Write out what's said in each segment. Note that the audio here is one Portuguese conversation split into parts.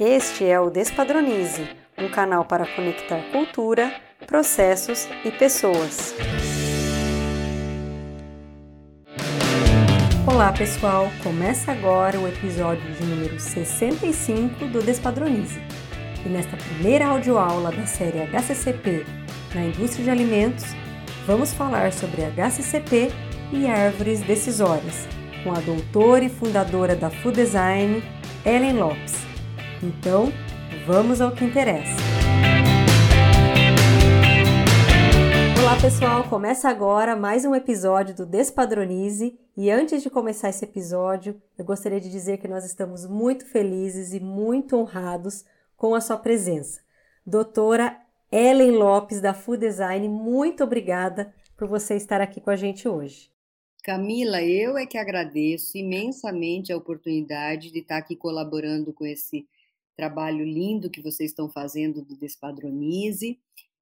Este é o Despadronize, um canal para conectar cultura, processos e pessoas. Olá pessoal, começa agora o episódio de número 65 do Despadronize. E nesta primeira audioaula da série HCCP na indústria de alimentos, vamos falar sobre HCCP e árvores decisórias, com a doutora e fundadora da Food Design, Ellen Lopes. Então, vamos ao que interessa. Olá pessoal, começa agora mais um episódio do Despadronize e antes de começar esse episódio, eu gostaria de dizer que nós estamos muito felizes e muito honrados com a sua presença. Doutora Ellen Lopes da Food Design, muito obrigada por você estar aqui com a gente hoje. Camila, eu é que agradeço imensamente a oportunidade de estar aqui colaborando com esse trabalho lindo que vocês estão fazendo do Despadronize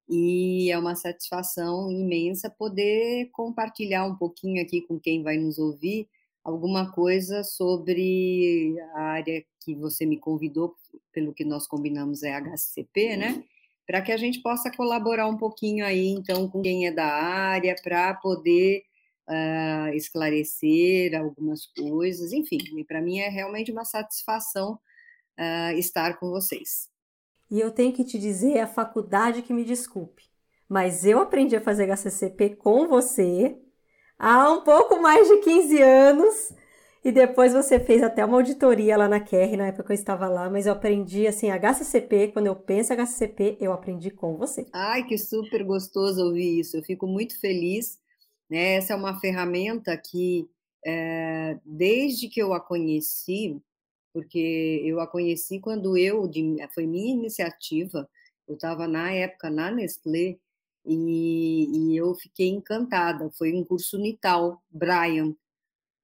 e é uma satisfação imensa poder compartilhar um pouquinho aqui com quem vai nos ouvir alguma coisa sobre a área que você me convidou, pelo que nós combinamos é HCP, né? Para que a gente possa colaborar um pouquinho aí, então, com quem é da área, para poder uh, esclarecer algumas coisas, enfim, para mim é realmente uma satisfação uh, estar com vocês. E eu tenho que te dizer, a faculdade que me desculpe, mas eu aprendi a fazer HCCP com você há um pouco mais de 15 anos. E depois você fez até uma auditoria lá na QR, na época que eu estava lá, mas eu aprendi assim, HCCP, quando eu penso HCCP, eu aprendi com você. Ai, que super gostoso ouvir isso. Eu fico muito feliz né? Essa é uma ferramenta que, é, desde que eu a conheci, porque eu a conheci quando eu, de, foi minha iniciativa, eu estava na época na Nestlé e, e, eu fiquei encantada. Foi um curso Nital, Brian,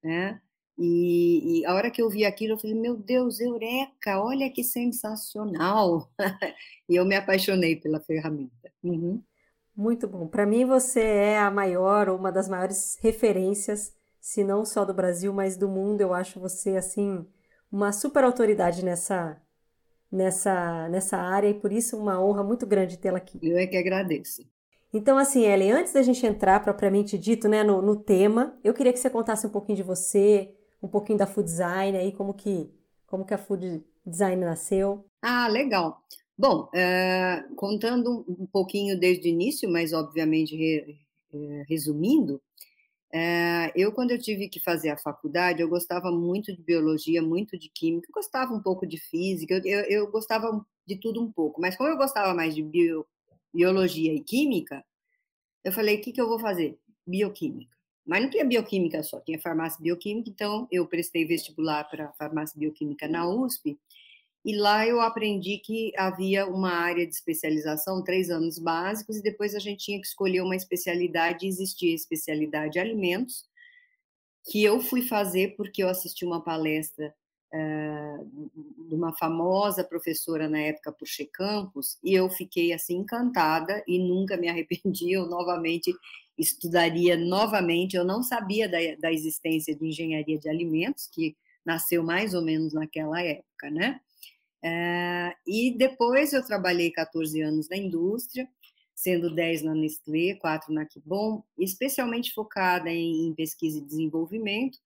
né? E, e, a hora que eu vi aquilo, eu falei, meu Deus, eureka, olha que sensacional! e eu me apaixonei pela ferramenta. Uhum. Muito bom. Para mim, você é a maior, uma das maiores referências, se não só do Brasil, mas do mundo. Eu acho você, assim, uma super autoridade nessa, nessa, nessa área e por isso uma honra muito grande tê-la aqui. Eu é que agradeço. Então, assim, Ellen, antes da gente entrar propriamente dito né, no, no tema, eu queria que você contasse um pouquinho de você, um pouquinho da Food Design, aí como que, como que a Food Design nasceu. Ah, legal. Bom, eh, contando um pouquinho desde o início, mas obviamente re, eh, resumindo, eh, eu quando eu tive que fazer a faculdade, eu gostava muito de biologia, muito de química, eu gostava um pouco de física, eu, eu gostava de tudo um pouco, mas como eu gostava mais de bio, biologia e química, eu falei, o que, que eu vou fazer? Bioquímica. Mas não tinha bioquímica só, tinha farmácia bioquímica, então eu prestei vestibular para farmácia bioquímica na USP, e lá eu aprendi que havia uma área de especialização, três anos básicos, e depois a gente tinha que escolher uma especialidade, e existia especialidade alimentos, que eu fui fazer porque eu assisti uma palestra uh, de uma famosa professora na época, por Campos, e eu fiquei assim encantada e nunca me arrependi, eu novamente estudaria novamente, eu não sabia da, da existência de engenharia de alimentos, que nasceu mais ou menos naquela época, né? É, e depois eu trabalhei 14 anos na indústria, sendo 10 na Nestlé, 4 na Kibon, especialmente focada em, em pesquisa e desenvolvimento,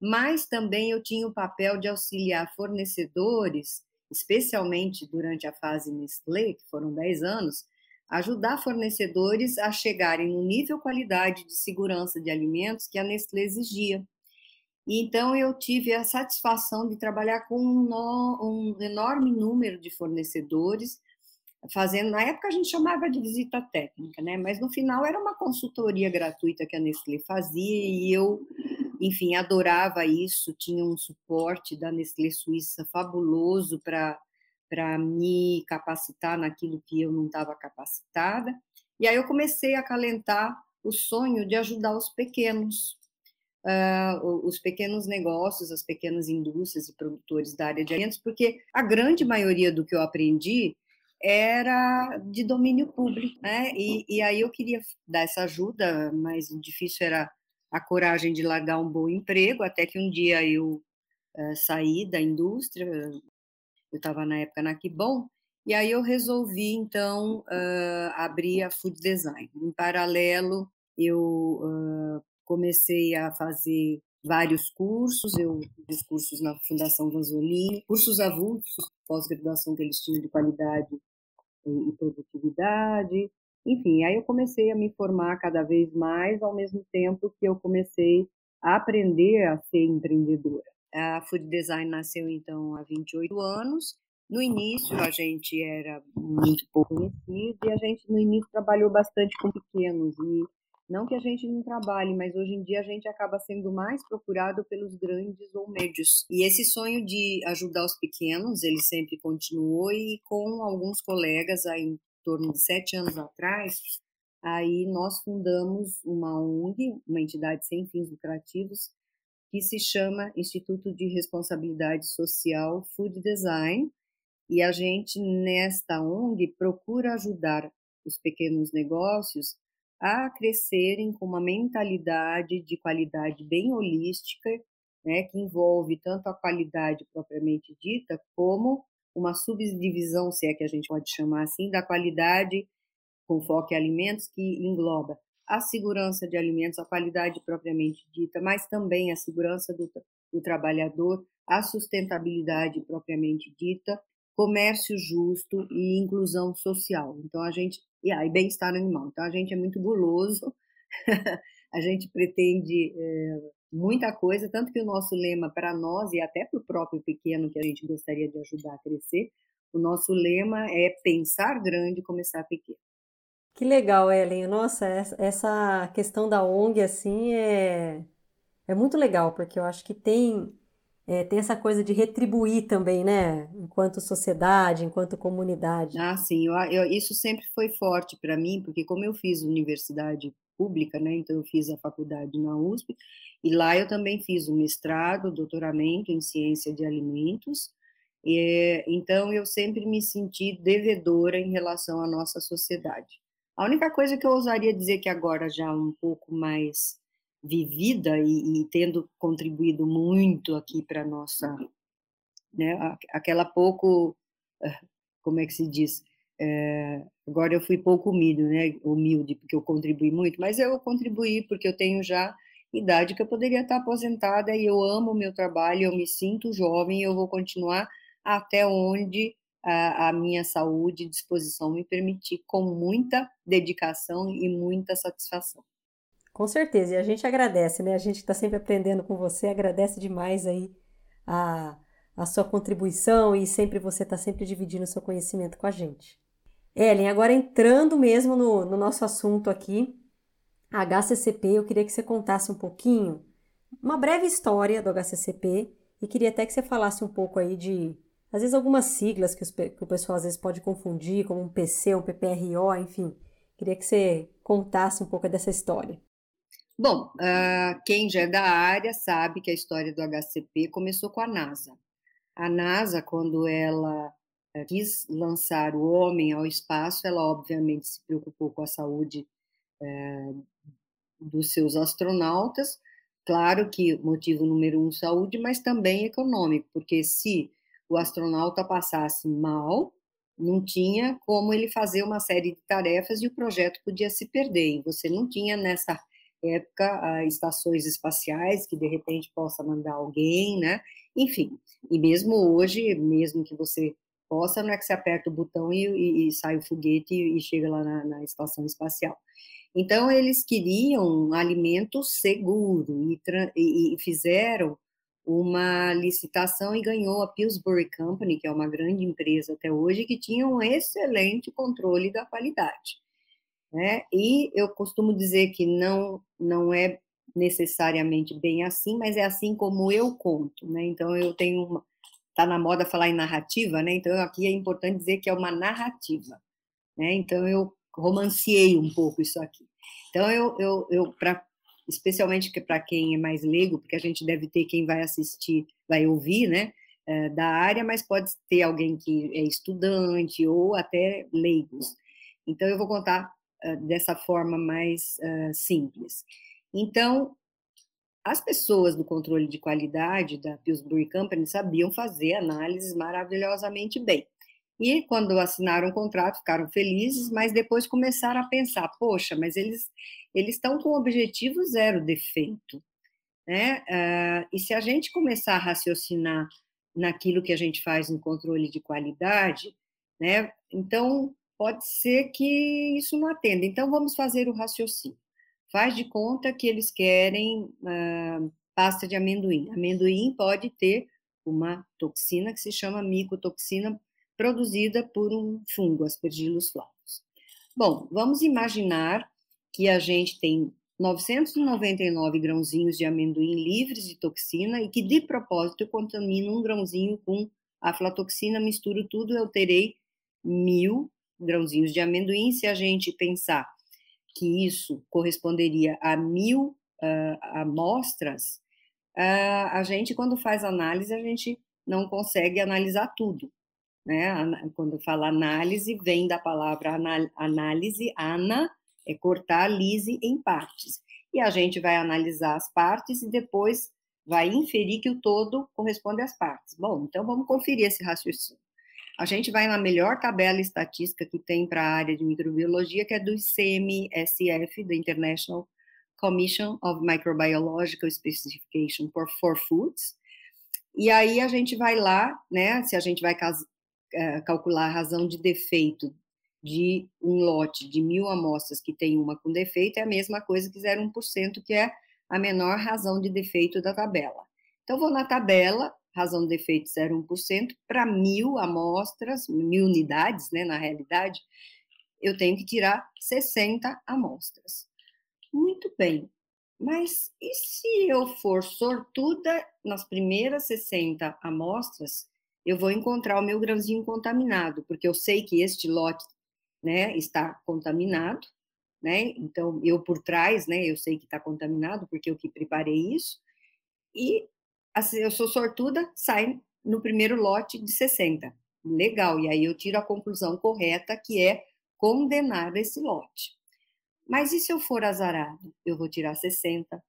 mas também eu tinha o papel de auxiliar fornecedores, especialmente durante a fase Nestlé, que foram 10 anos, ajudar fornecedores a chegarem no nível qualidade de segurança de alimentos que a Nestlé exigia. Então eu tive a satisfação de trabalhar com um, no, um, enorme número de fornecedores, fazendo, na época a gente chamava de visita técnica, né? Mas no final era uma consultoria gratuita que a Nestlé fazia e eu, enfim, adorava isso, tinha um suporte da Nestlé Suíça fabuloso para para me capacitar naquilo que eu não estava capacitada. E aí eu comecei a acalentar o sonho de ajudar os pequenos, uh, os pequenos negócios, as pequenas indústrias e produtores da área de alimentos, porque a grande maioria do que eu aprendi era de domínio público, né? E, e aí eu queria dar essa ajuda, mas o difícil era a coragem de largar um bom emprego, até que um dia eu uh, saí da indústria, eu estava na época na Kibon, e aí eu resolvi, então, uh, abrir a Food Design. Em paralelo, eu uh, comecei a fazer vários cursos, eu fiz cursos na Fundação Vanzolini, cursos avulsos, pós-graduação que eles tinham de qualidade e produtividade, enfim, aí eu comecei a me formar cada vez mais, ao mesmo tempo que eu comecei a aprender a ser empreendedora. A Food Design nasceu, então, há 28 anos, no início, a gente era muito pouco conhecido e a gente, no início, trabalhou bastante com pequenos. E não que a gente não trabalhe, mas hoje em dia a gente acaba sendo mais procurado pelos grandes ou médios. E esse sonho de ajudar os pequenos, ele sempre continuou e com alguns colegas aí em torno de sete anos atrás, aí nós fundamos uma ONG, uma entidade sem fins lucrativos, que se chama Instituto de Responsabilidade Social Food Design, e a gente, nesta ONG, procura ajudar os pequenos negócios a crescerem com uma mentalidade de qualidade bem holística, né, que envolve tanto a qualidade propriamente dita, como uma subdivisão, se é que a gente pode chamar assim, da qualidade com foco em alimentos, que engloba a segurança de alimentos, a qualidade propriamente dita, mas também a segurança do, do trabalhador, a sustentabilidade propriamente dita comércio justo e inclusão social. Então a gente e aí bem-estar animal. Então a gente é muito guloso, a gente pretende é, muita coisa, tanto que o nosso lema para nós e até para o próprio pequeno que a gente gostaria de ajudar a crescer, o nosso lema é pensar grande, começar pequeno. Que legal, Ellen. Nossa, essa questão da ONG assim é é muito legal, porque eu acho que tem é, tem essa coisa de retribuir também, né? Enquanto sociedade, enquanto comunidade. Ah, sim, eu, eu, isso sempre foi forte para mim, porque como eu fiz universidade pública, né? Então eu fiz a faculdade na USP e lá eu também fiz o mestrado, doutoramento em ciência de alimentos. E, então eu sempre me senti devedora em relação à nossa sociedade. A única coisa que eu ousaria dizer que agora já um pouco mais vivida e, e tendo contribuído muito aqui para nossa, né, aquela pouco, eh, como é que se diz? É, agora eu fui pouco humilde, né, humilde porque eu contribuí muito, mas eu contribuí porque eu tenho já idade que eu poderia estar aposentada e eu amo o meu trabalho, eu me sinto jovem e eu vou continuar até onde a, a, minha saúde e disposição me permitir, com muita dedicação e muita satisfação. Com certeza, e a gente agradece, né? A gente está sempre aprendendo com você, agradece demais aí a, a sua contribuição e sempre você está sempre dividindo o seu conhecimento com a gente. Ellen, agora entrando mesmo no, no nosso assunto aqui, a HCCP, eu queria que você contasse um pouquinho, uma breve história do HCCP e queria até que você falasse um pouco aí de, às vezes, algumas siglas que, os, que o pessoal às vezes pode confundir, como um PC, um PPRO, enfim. Queria que você contasse um pouco dessa história. Bom, uh, quem já é da área sabe que a história do HCP começou com a NASA. A NASA, quando ela uh, quis lançar o homem ao espaço, ela obviamente se preocupou com a saúde uh, dos seus astronautas. Claro que motivo número um, saúde, mas também econômico, porque se o astronauta passasse mal, não tinha como ele fazer uma série de tarefas e o projeto podia se perder. E você não tinha nessa época estações espaciais que de repente possa mandar alguém, né? Enfim, e mesmo hoje, mesmo que você possa, não é que você aperta o botão e, e, e sai o foguete e, e chega lá na, na, estação espacial. Então, eles queriam um alimento seguro e, fizeram uma licitação e ganhou a Pillsbury Company, que é uma grande empresa até hoje, que tinha um excelente controle da qualidade. Né? E eu costumo dizer que não, não é necessariamente bem assim, mas é assim como eu conto, né? Então eu tenho uma, tá na moda falar em narrativa, né? Então aqui é importante dizer que é uma narrativa, né? Então eu romanciei um pouco isso aqui. Então eu, eu, eu para especialmente para quem é mais leigo, porque a gente deve ter quem vai assistir, vai ouvir, né? É, da área, mas pode ter alguém que é estudante ou até leigos. Então eu vou contar dessa forma mais uh, simples. Então, as pessoas do controle de qualidade da Pillsbury Company sabiam fazer análises maravilhosamente bem. E quando assinaram o contrato, ficaram felizes, mas depois começaram a pensar: poxa, mas eles eles estão com o objetivo zero defeito. Né? Uh, e se a gente começar a raciocinar naquilo que a gente faz no controle de qualidade, né? então pode ser que isso não atenda. Então vamos fazer o raciocínio. Faz de conta que eles querem uh, pasta de amendoim. Amendoim pode ter uma toxina que se chama micotoxina produzida por um fungo, Aspergillus flavus. Bom, vamos imaginar que a gente tem 999 grãozinhos de amendoim livres de toxina e que de propósito eu contamino um grãozinho com aflatoxina, misturo tudo, eu terei mil grãozinhos de amendoim. Se a gente pensar que isso corresponderia a mil uh, amostras, uh, a gente, quando faz análise, a gente não consegue analisar tudo. Né? Quando fala análise, vem da palavra análise, ana, é cortar, lise em partes. E a gente vai analisar as partes e depois vai inferir que o todo corresponde às partes. Bom, então vamos conferir esse raciocínio. A gente vai na melhor tabela estatística que tem para a área de microbiologia, que é do CMSF, da International Commission of Microbiological Specification for, for Foods. E aí a gente vai lá, né, se a gente vai é, calcular a razão de defeito de um lote de mil amostras que tem uma com defeito, é a mesma coisa que 0,1%, que é a menor razão de defeito da tabela. Então, vou na tabela, razão de defeito 0,1%, para mil amostras, mil unidades, né, na realidade, eu tenho que tirar 60 amostras. Muito bem, mas e se eu for sortuda nas primeiras 60 amostras, eu vou encontrar o meu grãozinho contaminado, porque eu sei que este lote né, está contaminado, né? Então, eu por trás, né, eu sei que está contaminado, porque eu que preparei isso, e assim, eu sou sortuda, sai no primeiro lote de 60. Legal, e aí eu tiro a conclusão correta, que é condenar esse lote. Mas e se eu for azarado? Eu vou tirar 60,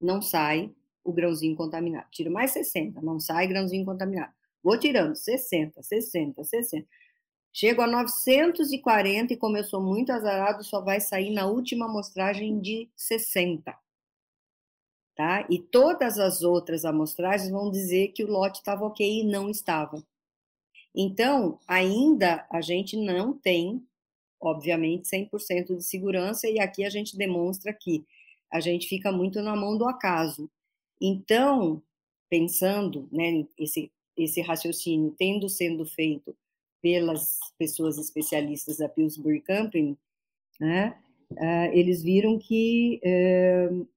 não sai o grãozinho contaminado. Tiro mais 60, não sai grãozinho contaminado. Vou tirando 60, 60, 60. Chego a 940 e como eu sou muito azarado, só vai sair na última amostragem de 60. Tá? E todas as outras amostragens vão dizer que o lote estava ok e não estava. Então, ainda a gente não tem, obviamente, 100% de segurança, e aqui a gente demonstra que a gente fica muito na mão do acaso. Então, pensando, né, esse esse raciocínio tendo sendo feito pelas pessoas especialistas da Pillsbury Company, né, uh, eles viram que uh,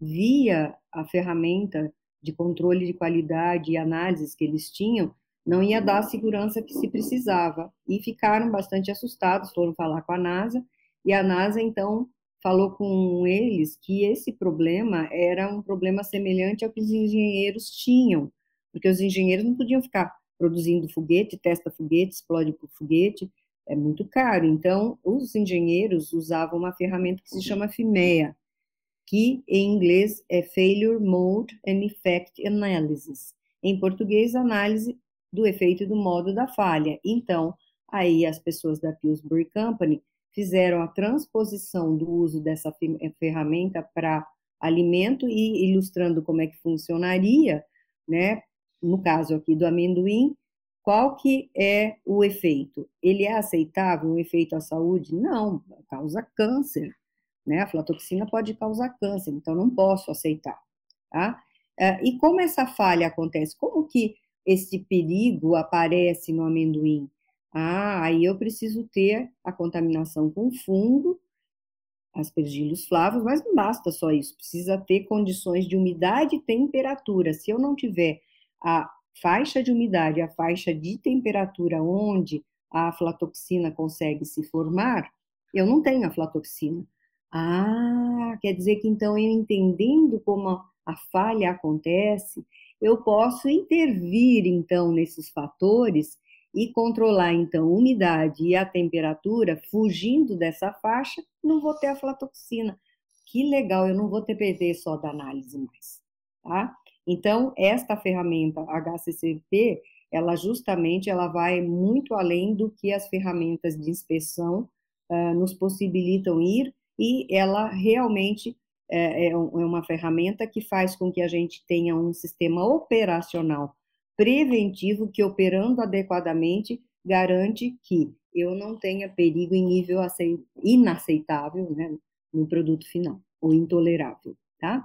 via a ferramenta de controle de qualidade e análises que eles tinham, não ia dar a segurança que se precisava. E ficaram bastante assustados, foram falar com a NASA, e a NASA, então, falou com eles que esse problema era um problema semelhante ao que os engenheiros tinham, porque os engenheiros não podiam ficar produzindo foguete, testa foguete, explode por foguete, é muito caro. Então, os engenheiros usavam uma ferramenta que se chama FIMEA, que em inglês é Failure Mode and Effect Analysis. Em português, análise do efeito e do modo da falha. Então, aí as pessoas da Pillsbury Company fizeram a transposição do uso dessa ferramenta para alimento e ilustrando como é que funcionaria, né, no caso aqui do amendoim, qual que é o efeito? Ele é aceitável, um efeito à saúde? Não, causa câncer, né? A aflatoxina pode causar câncer, então não posso aceitar, tá? É, e como essa falha acontece? Como que esse perigo aparece no amendoim? Ah, aí eu preciso ter a contaminação com fungo, aspergillus flavos, mas não basta só isso, precisa ter condições de umidade e temperatura. Se eu não tiver a faixa de umidade, a faixa de temperatura onde a aflatoxina consegue se formar, eu não tenho aflatoxina. Ah, quer dizer que então eu entendendo como a falha acontece, eu posso intervir então nesses fatores e controlar então a umidade e a temperatura, fugindo dessa faixa, não vou ter aflatoxina. que legal, eu não vou depender só da análise mais, tá? Então, esta ferramenta HCCP, ela justamente ela vai muito além do que as ferramentas de inspeção uh, nos possibilitam ir e ela realmente é, é, é, uma ferramenta que faz com que a gente tenha um sistema operacional preventivo que, operando adequadamente, garante que eu não tenha perigo em nível inaceitável né, no produto final, ou intolerável, tá?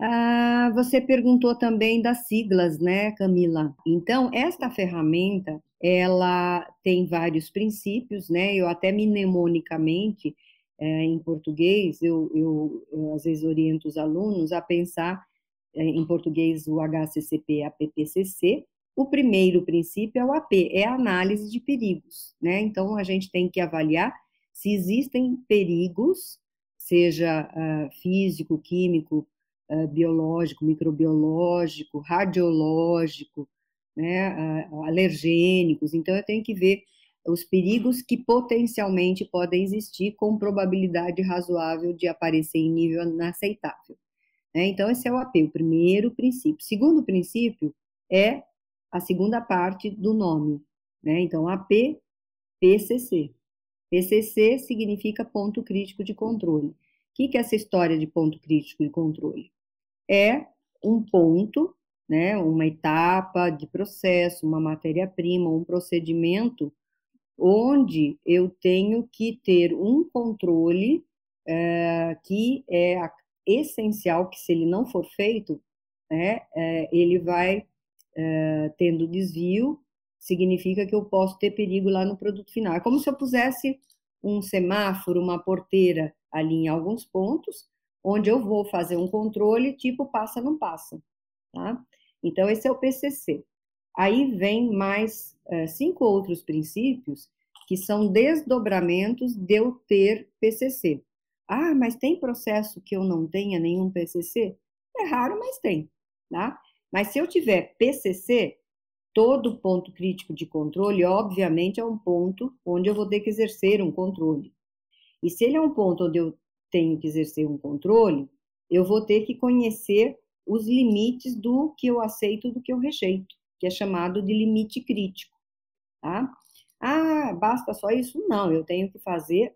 Ah, você perguntou também das siglas, né, Camila? Então, esta ferramenta, ela tem vários princípios, né? Eu até mnemonicamente, é, em português, eu, eu, eu, às vezes oriento os alunos a pensar é, em português o HCCP, a PPCC. O primeiro princípio é o AP, é a análise de perigos, né? Então, a gente tem que avaliar se existem perigos, seja uh, físico, químico, uh, biológico, microbiológico, radiológico, né, uh, alergênicos. Então, eu tenho que ver os perigos que potencialmente podem existir com probabilidade razoável de aparecer em nível inaceitável. Né? Então, esse é o AP, o primeiro princípio. Segundo princípio é a segunda parte do nome. Né? Então, AP, PCC. PCC significa ponto crítico de controle. O que é essa história de ponto crítico de controle? É um ponto, né, uma etapa de processo, uma matéria-prima, um procedimento onde eu tenho que ter um controle é, que é essencial, que se ele não for feito, né, é, ele vai é, tendo desvio, significa que eu posso ter perigo lá no produto final. É como se eu pusesse um semáforo, uma porteira ali em alguns pontos, onde eu vou fazer um controle tipo passa, não passa. Tá? Então, esse é o PCC. Aí vem mais é, cinco outros princípios que são desdobramentos de eu ter PCC. Ah, mas tem processo que eu não tenha nenhum PCC? É raro, mas tem, tá? Mas se eu tiver PCC, todo ponto crítico de controle, obviamente, é um ponto onde eu vou ter que exercer um controle. E se ele é um ponto onde eu tenho que exercer um controle, eu vou ter que conhecer os limites do que eu aceito do que eu rejeito, que é chamado de limite crítico, tá? Ah, basta só isso? Não, eu tenho que fazer.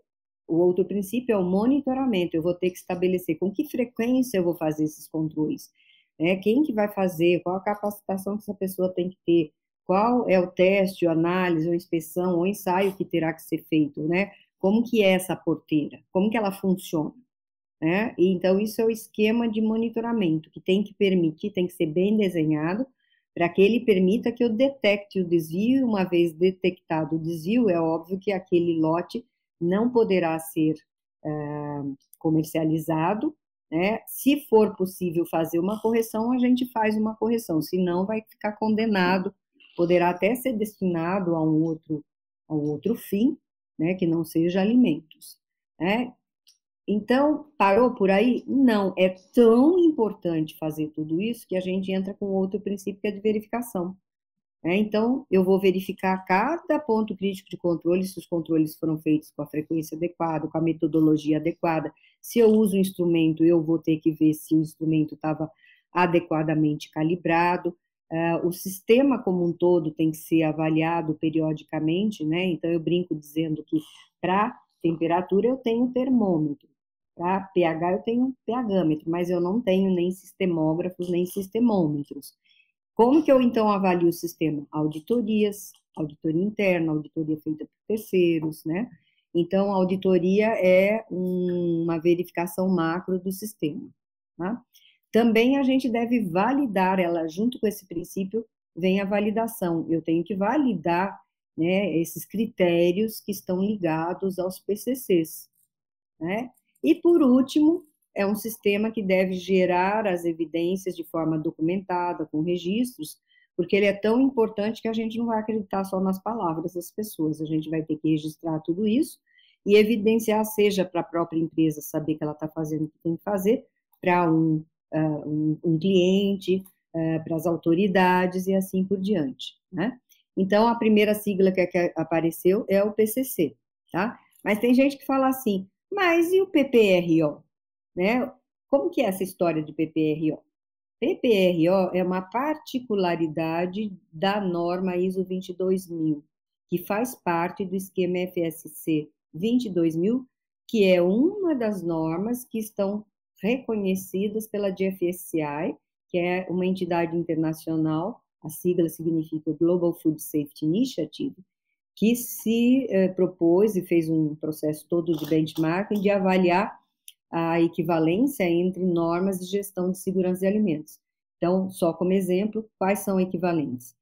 O outro princípio é o monitoramento. Eu vou ter que estabelecer com que frequência eu vou fazer esses controles. Né? Quem que vai fazer? Qual a capacitação que essa pessoa tem que ter? Qual é o teste, a análise, ou inspeção, ou ensaio que terá que ser feito, né? Como que é essa porteira? Como que ela funciona? Né? Então, isso é o esquema de monitoramento, que tem que permitir, tem que ser bem desenhado, para que ele permita que eu detecte o desvio. Uma vez detectado o desvio, é óbvio que aquele lote não poderá ser uh, comercializado. Né? Se for possível fazer uma correção, a gente faz uma correção, senão vai ficar condenado, poderá até ser destinado a um outro, a um outro fim, né, que não seja alimentos. Né? Então, parou por aí? Não, é tão importante fazer tudo isso que a gente entra com outro princípio que é de verificação. É, então, eu vou verificar cada ponto crítico de controle, se os controles foram feitos com a frequência adequada, com a metodologia adequada. Se eu uso o instrumento, eu vou ter que ver se o instrumento estava adequadamente calibrado. Uh, o sistema como um todo tem que ser avaliado periodicamente, né? Então, eu brinco dizendo que para temperatura eu tenho termômetro, para pH eu tenho pHmetro, mas eu não tenho nem sistemógrafos, nem sistemômetros. Como que eu então avalio o sistema? Auditorias, auditoria interna, auditoria feita por terceiros, né? Então, a auditoria é um, uma verificação macro do sistema. Tá? Também a gente deve validar ela, junto com esse princípio, vem a validação. Eu tenho que validar né, esses critérios que estão ligados aos PCCs. Né? E, por último, é um sistema que deve gerar as evidências de forma documentada, com registros, porque ele é tão importante que a gente não vai acreditar só nas palavras das pessoas, a gente vai ter que registrar tudo isso e evidenciar, seja para a própria empresa saber que ela está fazendo o que tem que fazer, para um, uh, um, um, cliente, uh, para as autoridades e assim por diante, né? Então, a primeira sigla que, que apareceu é o PCC, tá? Mas tem gente que fala assim, mas e o PPRO? né? Como que é essa história de PPRO? PPRO é uma particularidade da norma ISO 22000, que faz parte do esquema FSC 22000, que é uma das normas que estão reconhecidas pela GFSI, que é uma entidade internacional, a sigla significa Global Food Safety Initiative, que se eh, propôs e fez um processo todo de benchmarking de avaliar a equivalência entre normas de gestão de segurança de alimentos. Então, só como exemplo, quais são equivalentes?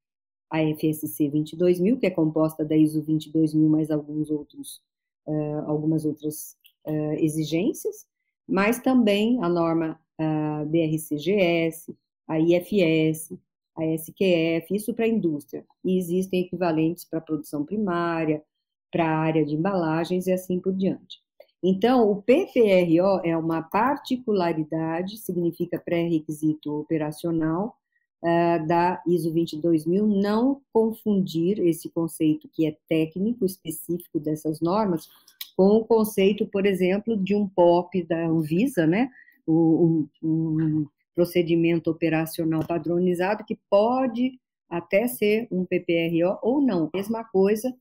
A FSC 22000, que é composta da ISO 22000 mais alguns outros, uh, algumas outras uh, exigências, mas também a norma uh, BRCGS, a IFS, a SQF, isso para a indústria. E existem equivalentes para produção primária, para a área de embalagens e assim por diante. Então, o PPRO é uma particularidade, significa pré-requisito operacional, uh, da ISO 22000, não confundir esse conceito que é técnico, específico dessas normas, com o conceito, por exemplo, de um POP da Anvisa, né? Um, um procedimento operacional padronizado que pode até ser um PPRO ou não. Mesma coisa,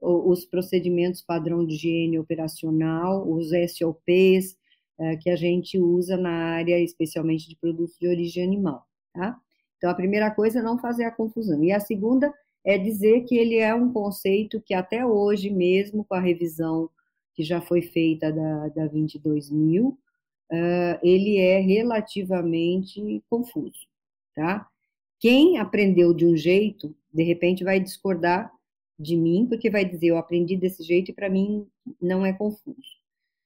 os procedimentos padrão de higiene operacional, os SOPs eh, que a gente usa na área, especialmente de produtos de origem animal, tá? Então, a primeira coisa é não fazer a confusão. E a segunda é dizer que ele é um conceito que até hoje, mesmo com a revisão que já foi feita da, da 22.000, uh, ele é relativamente confuso, tá? Quem aprendeu de um jeito, de repente vai discordar de mim, porque vai dizer, eu aprendi desse jeito e para mim não é confuso.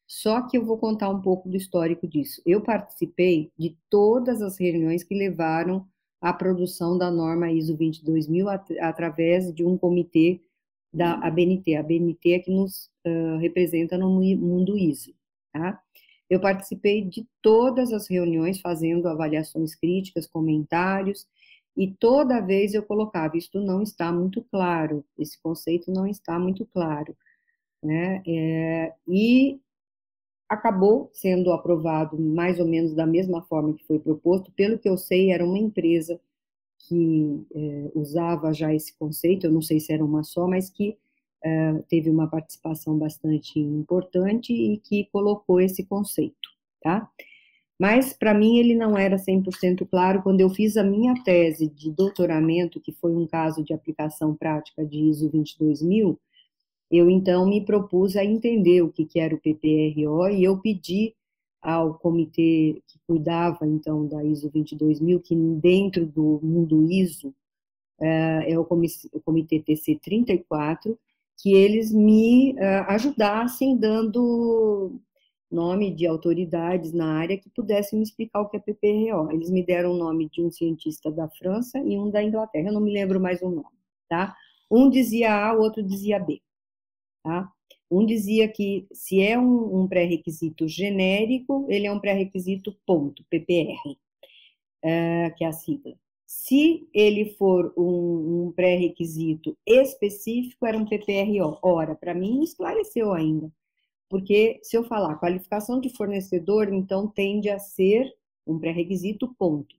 Só que eu vou contar um pouco do histórico disso. Eu participei de todas as reuniões que levaram à produção da norma ISO 22000 at através de um comitê da ABNT. A ABNT é que nos uh, representa no mundo ISO, tá? Eu participei de todas as reuniões, fazendo avaliações críticas, comentários, e toda vez eu colocava: isto não está muito claro, esse conceito não está muito claro. Né? É, e acabou sendo aprovado mais ou menos da mesma forma que foi proposto. Pelo que eu sei, era uma empresa que é, usava já esse conceito, eu não sei se era uma só, mas que teve uma participação bastante importante e que colocou esse conceito, tá? Mas, para mim, ele não era 100% claro. Quando eu fiz a minha tese de doutoramento, que foi um caso de aplicação prática de ISO 22000, eu, então, me propus a entender o que, que era o PPRO e eu pedi ao comitê que cuidava, então, da ISO 22000, que dentro do mundo ISO, é o comitê TC 34, que eles me uh, ajudassem dando nome de autoridades na área que pudessem me explicar o que é PPRO. Eles me deram o nome de um cientista da França e um da Inglaterra, eu não me lembro mais o nome, tá? Um dizia A, o outro dizia B, tá? Um dizia que se é um, um pré-requisito genérico, ele é um pré-requisito ponto, PPR, uh, eh, que é a sigla. Se ele for um, um pré-requisito específico, era um PPRO. Ora, para mim esclareceu ainda. Porque se eu falar qualificação de fornecedor, então tende a ser um pré-requisito ponto,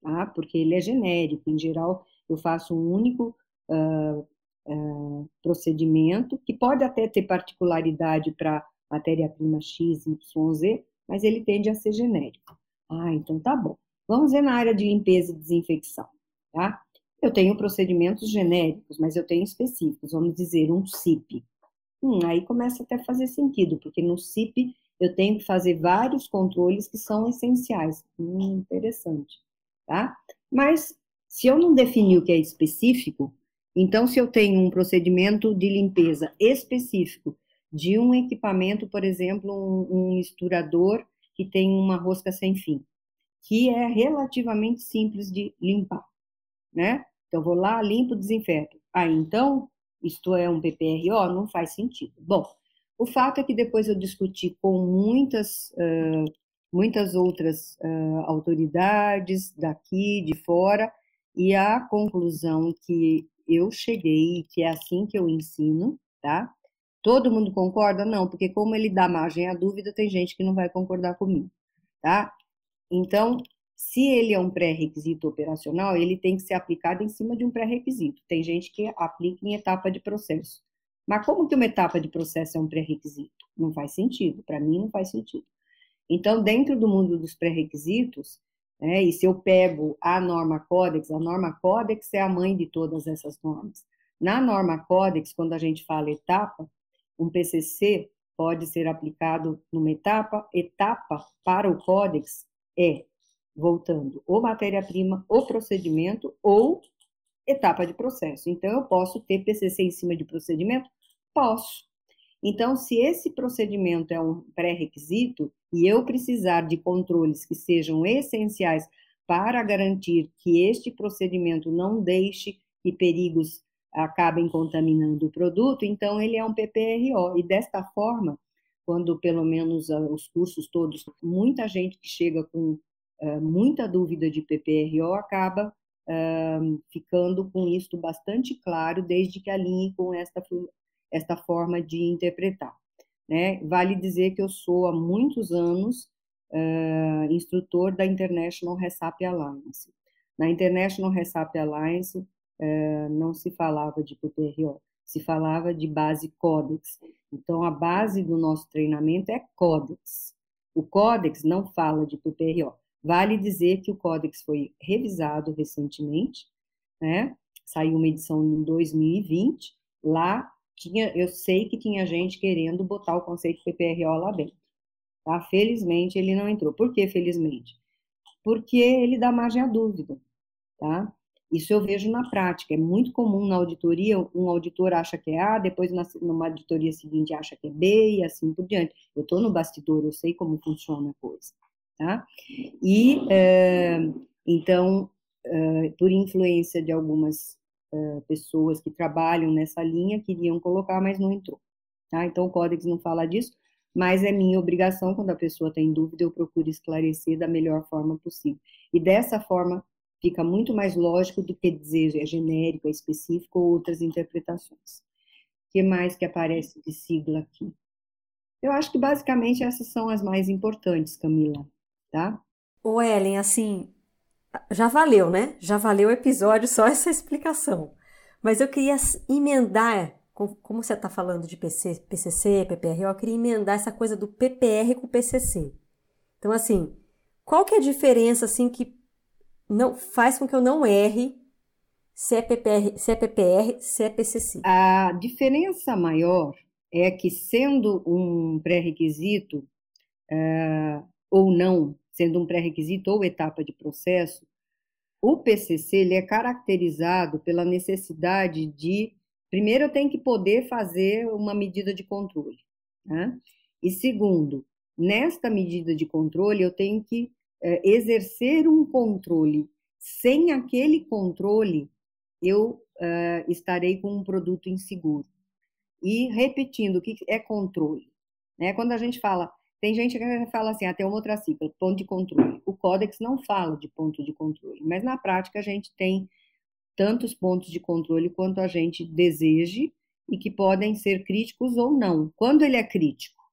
tá? Porque ele é genérico. Em geral, eu faço um único uh, uh, procedimento, que pode até ter particularidade para matéria-prima X, Y, Z, mas ele tende a ser genérico. Ah, então tá bom. Vamos ver na área de limpeza e desinfecção, tá? Eu tenho procedimentos genéricos, mas eu tenho específicos, vamos dizer, um CIP. Hum, aí começa até a fazer sentido, porque no CIP eu tenho que fazer vários controles que são essenciais. Hum, interessante, tá? Mas se eu não definir o que é específico, então se eu tenho um procedimento de limpeza específico de um equipamento, por exemplo, um, um misturador que tem uma rosca sem fim, que é relativamente simples de limpar, né? Então, vou lá, limpo, desinfeto. Ah, então, isto é um PPRO? Não faz sentido. Bom, o fato é que depois eu discuti com muitas, uh, muitas outras uh, autoridades daqui, de fora, e a conclusão que eu cheguei, que é assim que eu ensino, tá? Todo mundo concorda? Não, porque como ele dá margem à dúvida, tem gente que não vai concordar comigo, tá? Então, se ele é um pré-requisito operacional, ele tem que ser aplicado em cima de um pré-requisito. Tem gente que aplica em etapa de processo. Mas como que uma etapa de processo é um pré-requisito? Não faz sentido. Para mim, não faz sentido. Então, dentro do mundo dos pré-requisitos, né, e se eu pego a norma Codex, a norma Codex é a mãe de todas essas normas. Na norma Codex, quando a gente fala etapa, um PCC pode ser aplicado numa etapa. Etapa para o Codex é voltando ou matéria-prima, ou procedimento, ou etapa de processo. Então, eu posso ter PCC em cima de procedimento? Posso. Então, se esse procedimento é um pré-requisito e eu precisar de controles que sejam essenciais para garantir que este procedimento não deixe que perigos acabem contaminando o produto, então ele é um PPRO. E desta forma, quando pelo menos ah, os cursos todos, muita gente que chega com uh, muita dúvida de PPRO acaba uh, ficando com isso bastante claro, desde que alinhe com esta, esta forma de interpretar. Né? Vale dizer que eu sou há muitos anos uh, instrutor da International RESAP Alliance. Na International RESAP Alliance não se falava de PPRO, se falava de base Codex. Então, a base do nosso treinamento é Codex. O Codex não fala de PPRO. Vale dizer que o Codex foi revisado recentemente, né? Saiu uma edição em 2020. Lá tinha, eu sei que tinha gente querendo botar o conceito PPRO lá dentro. Tá? Felizmente ele não entrou. Por que felizmente? Porque ele dá margem à dúvida, tá? Isso eu vejo na prática. É muito comum na auditoria, um auditor acha que é A, depois numa auditoria seguinte acha que é B e assim por diante. Eu estou no bastidor, eu sei como funciona a coisa, tá? E, é, então, é, por influência de algumas é, pessoas que trabalham nessa linha, queriam colocar, mas não entrou, tá? Então, o Códex não fala disso, mas é minha obrigação, quando a pessoa tem dúvida, eu procuro esclarecer da melhor forma possível. E dessa forma, fica muito mais lógico do que dizer é genérico, é específico ou outras interpretações. O que mais que aparece de sigla aqui? Eu acho que basicamente essas são as mais importantes, Camila, tá? Ô Ellen, assim, já valeu, né? Já valeu o episódio, só essa explicação. Mas eu queria emendar, como você está falando de PC, PCC, PPR, eu queria emendar essa coisa do PPR com PCC. Então, assim, qual que é a diferença, assim, que não faz com que eu não erre se é PPR, se é, PPR, se é PCC. A diferença maior é que, sendo um pré-requisito uh, ou não, sendo um pré-requisito ou etapa de processo, o PCC ele é caracterizado pela necessidade de, primeiro, eu tenho que poder fazer uma medida de controle, né? e segundo, nesta medida de controle eu tenho que exercer um controle. Sem aquele controle, eu uh, estarei com um produto inseguro. E repetindo, o que é controle? Né? Quando a gente fala, tem gente que fala assim, até uma outra cifra, ponto de controle. O Códex não fala de ponto de controle, mas na prática a gente tem tantos pontos de controle quanto a gente deseje e que podem ser críticos ou não. Quando ele é crítico?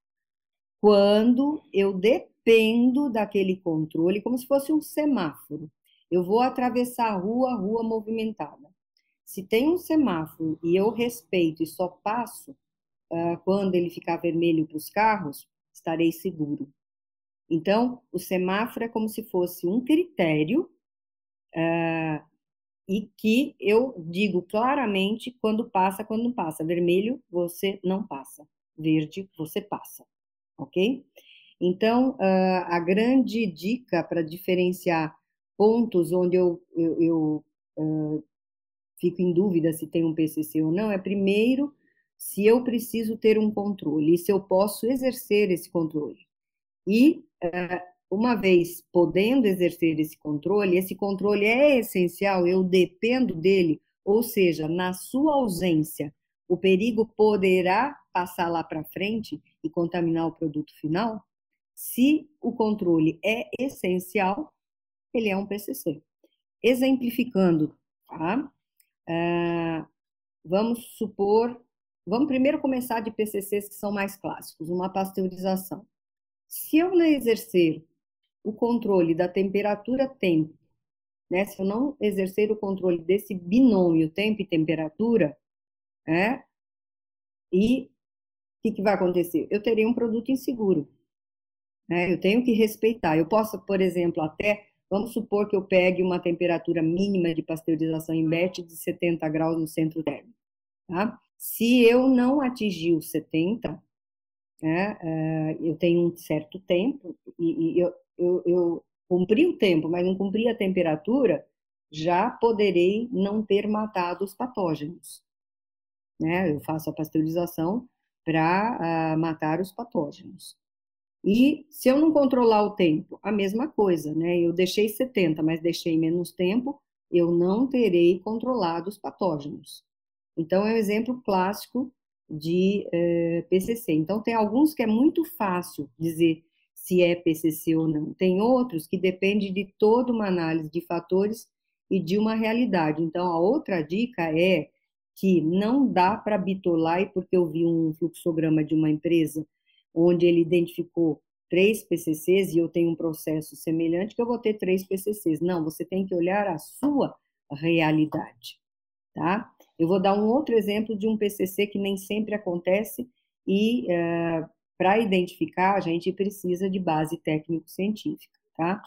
Quando eu dependo dependo daquele controle como se fosse um semáforo. Eu vou atravessar a rua, rua movimentada. Se tem um semáforo e eu respeito e só passo uh, quando ele ficar vermelho para os carros, estarei seguro. Então, o semáforo é como se fosse um critério uh, e que eu digo claramente quando passa, quando não passa. Vermelho, você não passa. Verde, você passa. Ok? Então, a grande dica para diferenciar pontos onde eu, eu, eu uh, fico em dúvida se tem um PCC ou não é, primeiro, se eu preciso ter um controle e se eu posso exercer esse controle. E, uh, uma vez podendo exercer esse controle, esse controle é essencial, eu dependo dele, ou seja, na sua ausência, o perigo poderá passar lá para frente e contaminar o produto final? Se o controle é essencial, ele é um PCC. Exemplificando, tá? Uh, vamos supor, vamos primeiro começar de PCCs que são mais clássicos, uma pasteurização. Se eu não exercer o controle da temperatura-tempo, né? Se eu não exercer o controle desse binômio tempo e temperatura, né? E o que, que vai acontecer? Eu terei um produto inseguro. Né? Eu tenho que respeitar. Eu posso, por exemplo, até, vamos supor que eu pegue uma temperatura mínima de pasteurização em batch de 70 graus no centro térmico. Tá? Se eu não atingir os 70, né, uh, eu tenho um certo tempo, e, e eu, eu, eu cumpri o tempo, mas não cumpri a temperatura, já poderei não ter matado os patógenos. Né? Eu faço a pasteurização para uh, ah, matar os patógenos. E se eu não controlar o tempo, a mesma coisa, né? Eu deixei 70, mas deixei menos tempo, eu não terei controlado os patógenos. Então, é um exemplo clássico de eh, PCC. Então, tem alguns que é muito fácil dizer se é PCC ou não. Tem outros que depende de toda uma análise de fatores e de uma realidade. Então, a outra dica é que não dá para bitolar, e porque eu vi um fluxograma de uma empresa onde ele identificou três PCCs e eu tenho um processo semelhante, que eu vou ter três PCCs. Não, você tem que olhar a sua realidade, tá? Eu vou dar um outro exemplo de um PCC que nem sempre acontece e uh, para identificar a gente precisa de base técnico-científica, tá?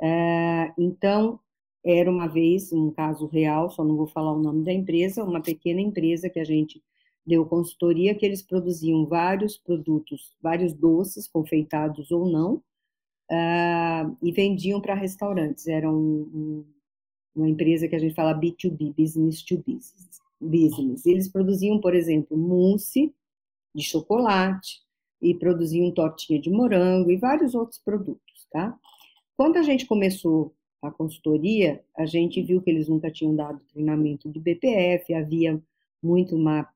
Uh, então, era uma vez um caso real, só não vou falar o nome da empresa, uma pequena empresa que a gente deu consultoria que eles produziam vários produtos, vários doces, confeitados ou não, uh, e vendiam para restaurantes. Era um, um, uma empresa que a gente fala B2B, business to business. business. Eles produziam, por exemplo, mousse de chocolate e produziam tortinha de morango e vários outros produtos, tá? Quando a gente começou a consultoria, a gente viu que eles nunca tinham dado treinamento de BPF, havia muito uma